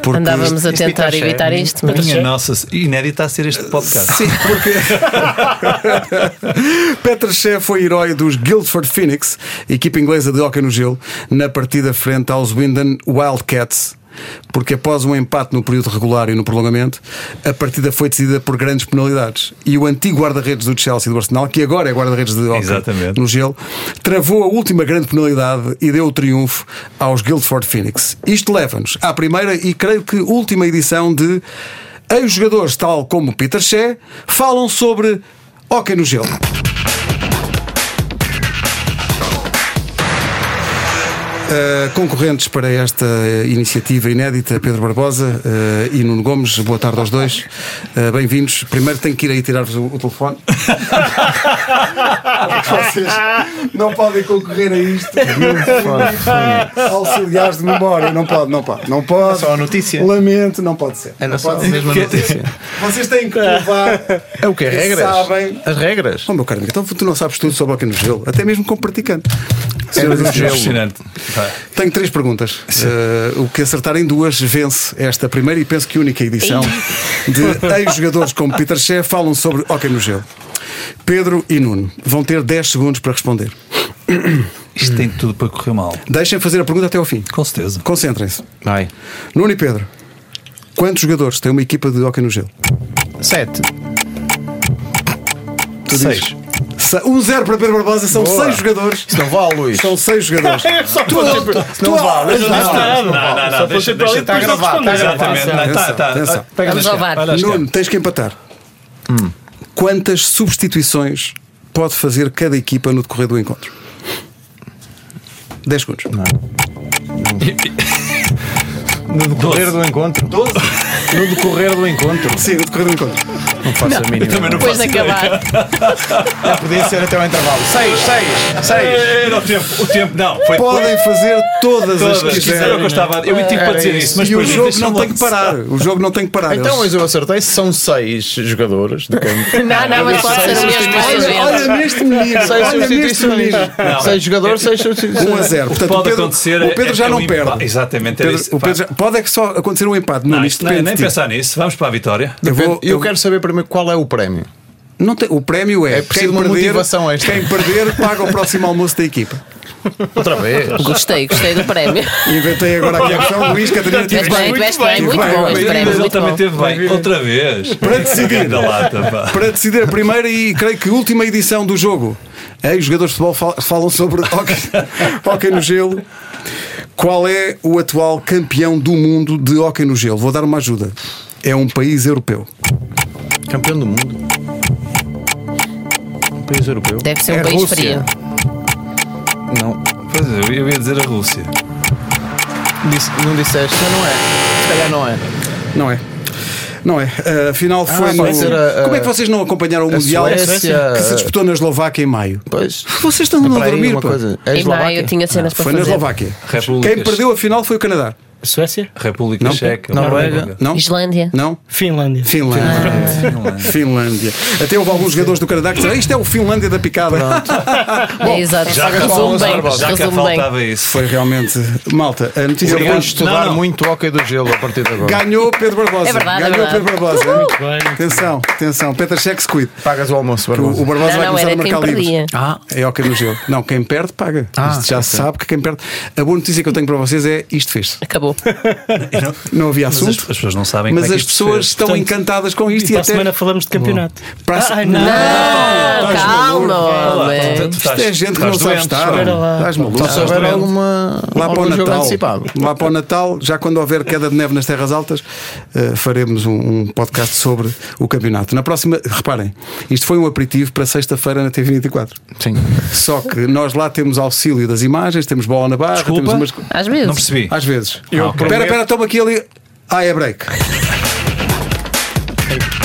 Porque Andávamos a tentar Pitaché, evitar isto, mas Minha nossa, inédito a ser este podcast. Sim, porque [laughs] Peter Shea foi herói dos Guildford Phoenix, equipa inglesa de hockey no gelo, na partida frente aos Windham Wildcats. Porque após um empate no período regular e no prolongamento, a partida foi decidida por grandes penalidades. E o antigo guarda-redes do Chelsea e do Arsenal, que agora é guarda-redes de hockey Exatamente. no gelo, travou a última grande penalidade e deu o triunfo aos Guildford Phoenix. Isto leva-nos à primeira e creio que última edição de ex-jogadores, tal como Peter Shea, falam sobre hockey no gelo. Uh, concorrentes para esta uh, iniciativa inédita, Pedro Barbosa uh, e Nuno Gomes, boa tarde aos dois. Bem-vindos. Primeiro tenho que ir aí tirar-vos o, o telefone. [laughs] Vocês não podem concorrer a isto. Auxiliares de memória. Não pode, não pode. Não pode. Só a notícia. Lamento, não pode ser. É não só pode a mesma notícia. Vocês têm que provar. É o quê? que Regras? Sabem. As regras? Oh, meu caro amigo, então tu não sabes tudo sobre o que no gelo, até mesmo como praticante. Senhoras e do senhores, Tenho três perguntas. Uh, o que acertar em duas vence esta primeira e penso que única edição de ex-jogadores como Peter Shea falam sobre hockey no gelo. Pedro e Nuno vão ter 10 segundos para responder. Isto tem tudo para correr mal. Deixem fazer a pergunta até ao fim. Com certeza. Concentrem-se. Vai. Nuno e Pedro, quantos jogadores tem uma equipa de hockey no gelo? Sete. Tu Seis. Um zero para Pedro Barbosa, são Boa. seis jogadores. Isso não vale, Luís. São seis jogadores. [laughs] Só pode ser. Não vale. Não, não, não, pode ser para ali está não gravado, está gravado. Não, tá, tá. Nuno, tens que empatar. Quantas substituições pode fazer cada equipa no decorrer do encontro? 10 segundos. [laughs] No decorrer do encontro. No decorrer do encontro. Sim, no decorrer do encontro. Não faço a mínima. também não Depois de acabar. [laughs] Já podia ser até o intervalo. Seis, seis, seis. Era o tempo. O tempo, não. Foi Podem fazer todas, todas. as que Isso era o quiserem. que eu estava. Eu tive para Era dizer isso. mas E o jogo não tem que parar. O jogo não tem que parar. Então, mas eu acertei se são seis jogadores de campo. [laughs] Não, não, mas pode ser o mesmo. Olha, olha neste menino. Seis Olha neste menino. Seis jogadores, seis substituições. 1 a 0. Portanto, Pode o Pedro, acontecer. o Pedro é- já é não um perde. Exatamente. Pedro- o Pedro já- pode é que só acontecer um empate. Não, Não, isto depende nem. Pensar nisso. Vamos para a vitória. Eu, vou, Eu quero saber primeiro qual é o prémio. Não tem- o prémio é, É preciso quem uma perder, motivação extra. quem perder paga o próximo almoço da equipa. Outra vez. Gostei, gostei do prémio. [laughs] Inventei agora aqui a questão. Luís Catarina tive Tiveste bem, tiveste bem, muito bem, bom bem. este prémio, Mas ele muito também bom. teve bem. Outra vez. Para decidir. Lata. Para decidir a primeira e creio que última edição do jogo. Aí os jogadores de futebol fal- falam sobre hockey, [laughs] hockey no gelo. Qual é o atual campeão do mundo de hockey no gelo? Vou dar uma ajuda. É um país europeu. Campeão do mundo. Um país europeu. Deve ser um É país Rússia. frio. Não. Pois é, eu ia dizer a Rússia. Disse- não disseste, mas não é. Se calhar não é. Não é? Não é. Uh, afinal foi no. vai ser a- a- Como é que vocês não acompanharam o a Mundial Suécia, que se disputou na Eslováquia em maio? Pois. [laughs] Vocês estão a dormir, coisa. É Em maio Eslováquia? eu tinha cenas para Foi na fazer. Eslováquia. Repúblicas. Quem perdeu a final foi o Canadá. Suécia? República Não. Checa. Noruega. Não? Islândia. Não? Finlândia. Finlândia. Finlândia. Finlândia. Até houve alguns jogadores do Canadá que disseram isto é o Finlândia da picada. [laughs] É exato. Já que Resume bem. já que Resume bem. faltava isso. Foi realmente. Malta, a notícia foi vou estudar Não, não. muito hockey do gelo a partir de agora. Ganhou Pedro Barbosa. É verdade, é Ganhou verdade. Pedro Barbosa. Muito bem. Atenção, atenção. Peter Cheque se cuide. Pagas o almoço, O, Barbosa. o Barbosa Não, vai começar era a quem marcar livros. Ah, É hockey no gelo. Não, quem perde, paga. Ah, Isto já se sabe que quem perde. A boa notícia que eu tenho para vocês é isto fez-se. Acabou. [laughs] Não havia Mas as, assunto. as pessoas não sabem Mas é as pessoas estão Portanto, encantadas com isto E e, para a até. semana falamos de campeonato. Para a- Ai, não, Não, estás calma, homem. Isto estás- é gente que estás não sabe estar. Estás maluco. Só doente. alguma, Lá para o Natal, lá para o Natal, já quando houver queda de neve nas terras altas, eh, faremos um, um podcast sobre o campeonato. Na próxima, reparem, isto foi um aperitivo para sexta-feira na TV24. Sim. Só que nós lá temos auxílio das imagens, temos bola na barra, Desculpa? temos umas. Às vezes. Não percebi. Às vezes. Eu Espera, espera, toma aqui ali. Ah, é break. [laughs]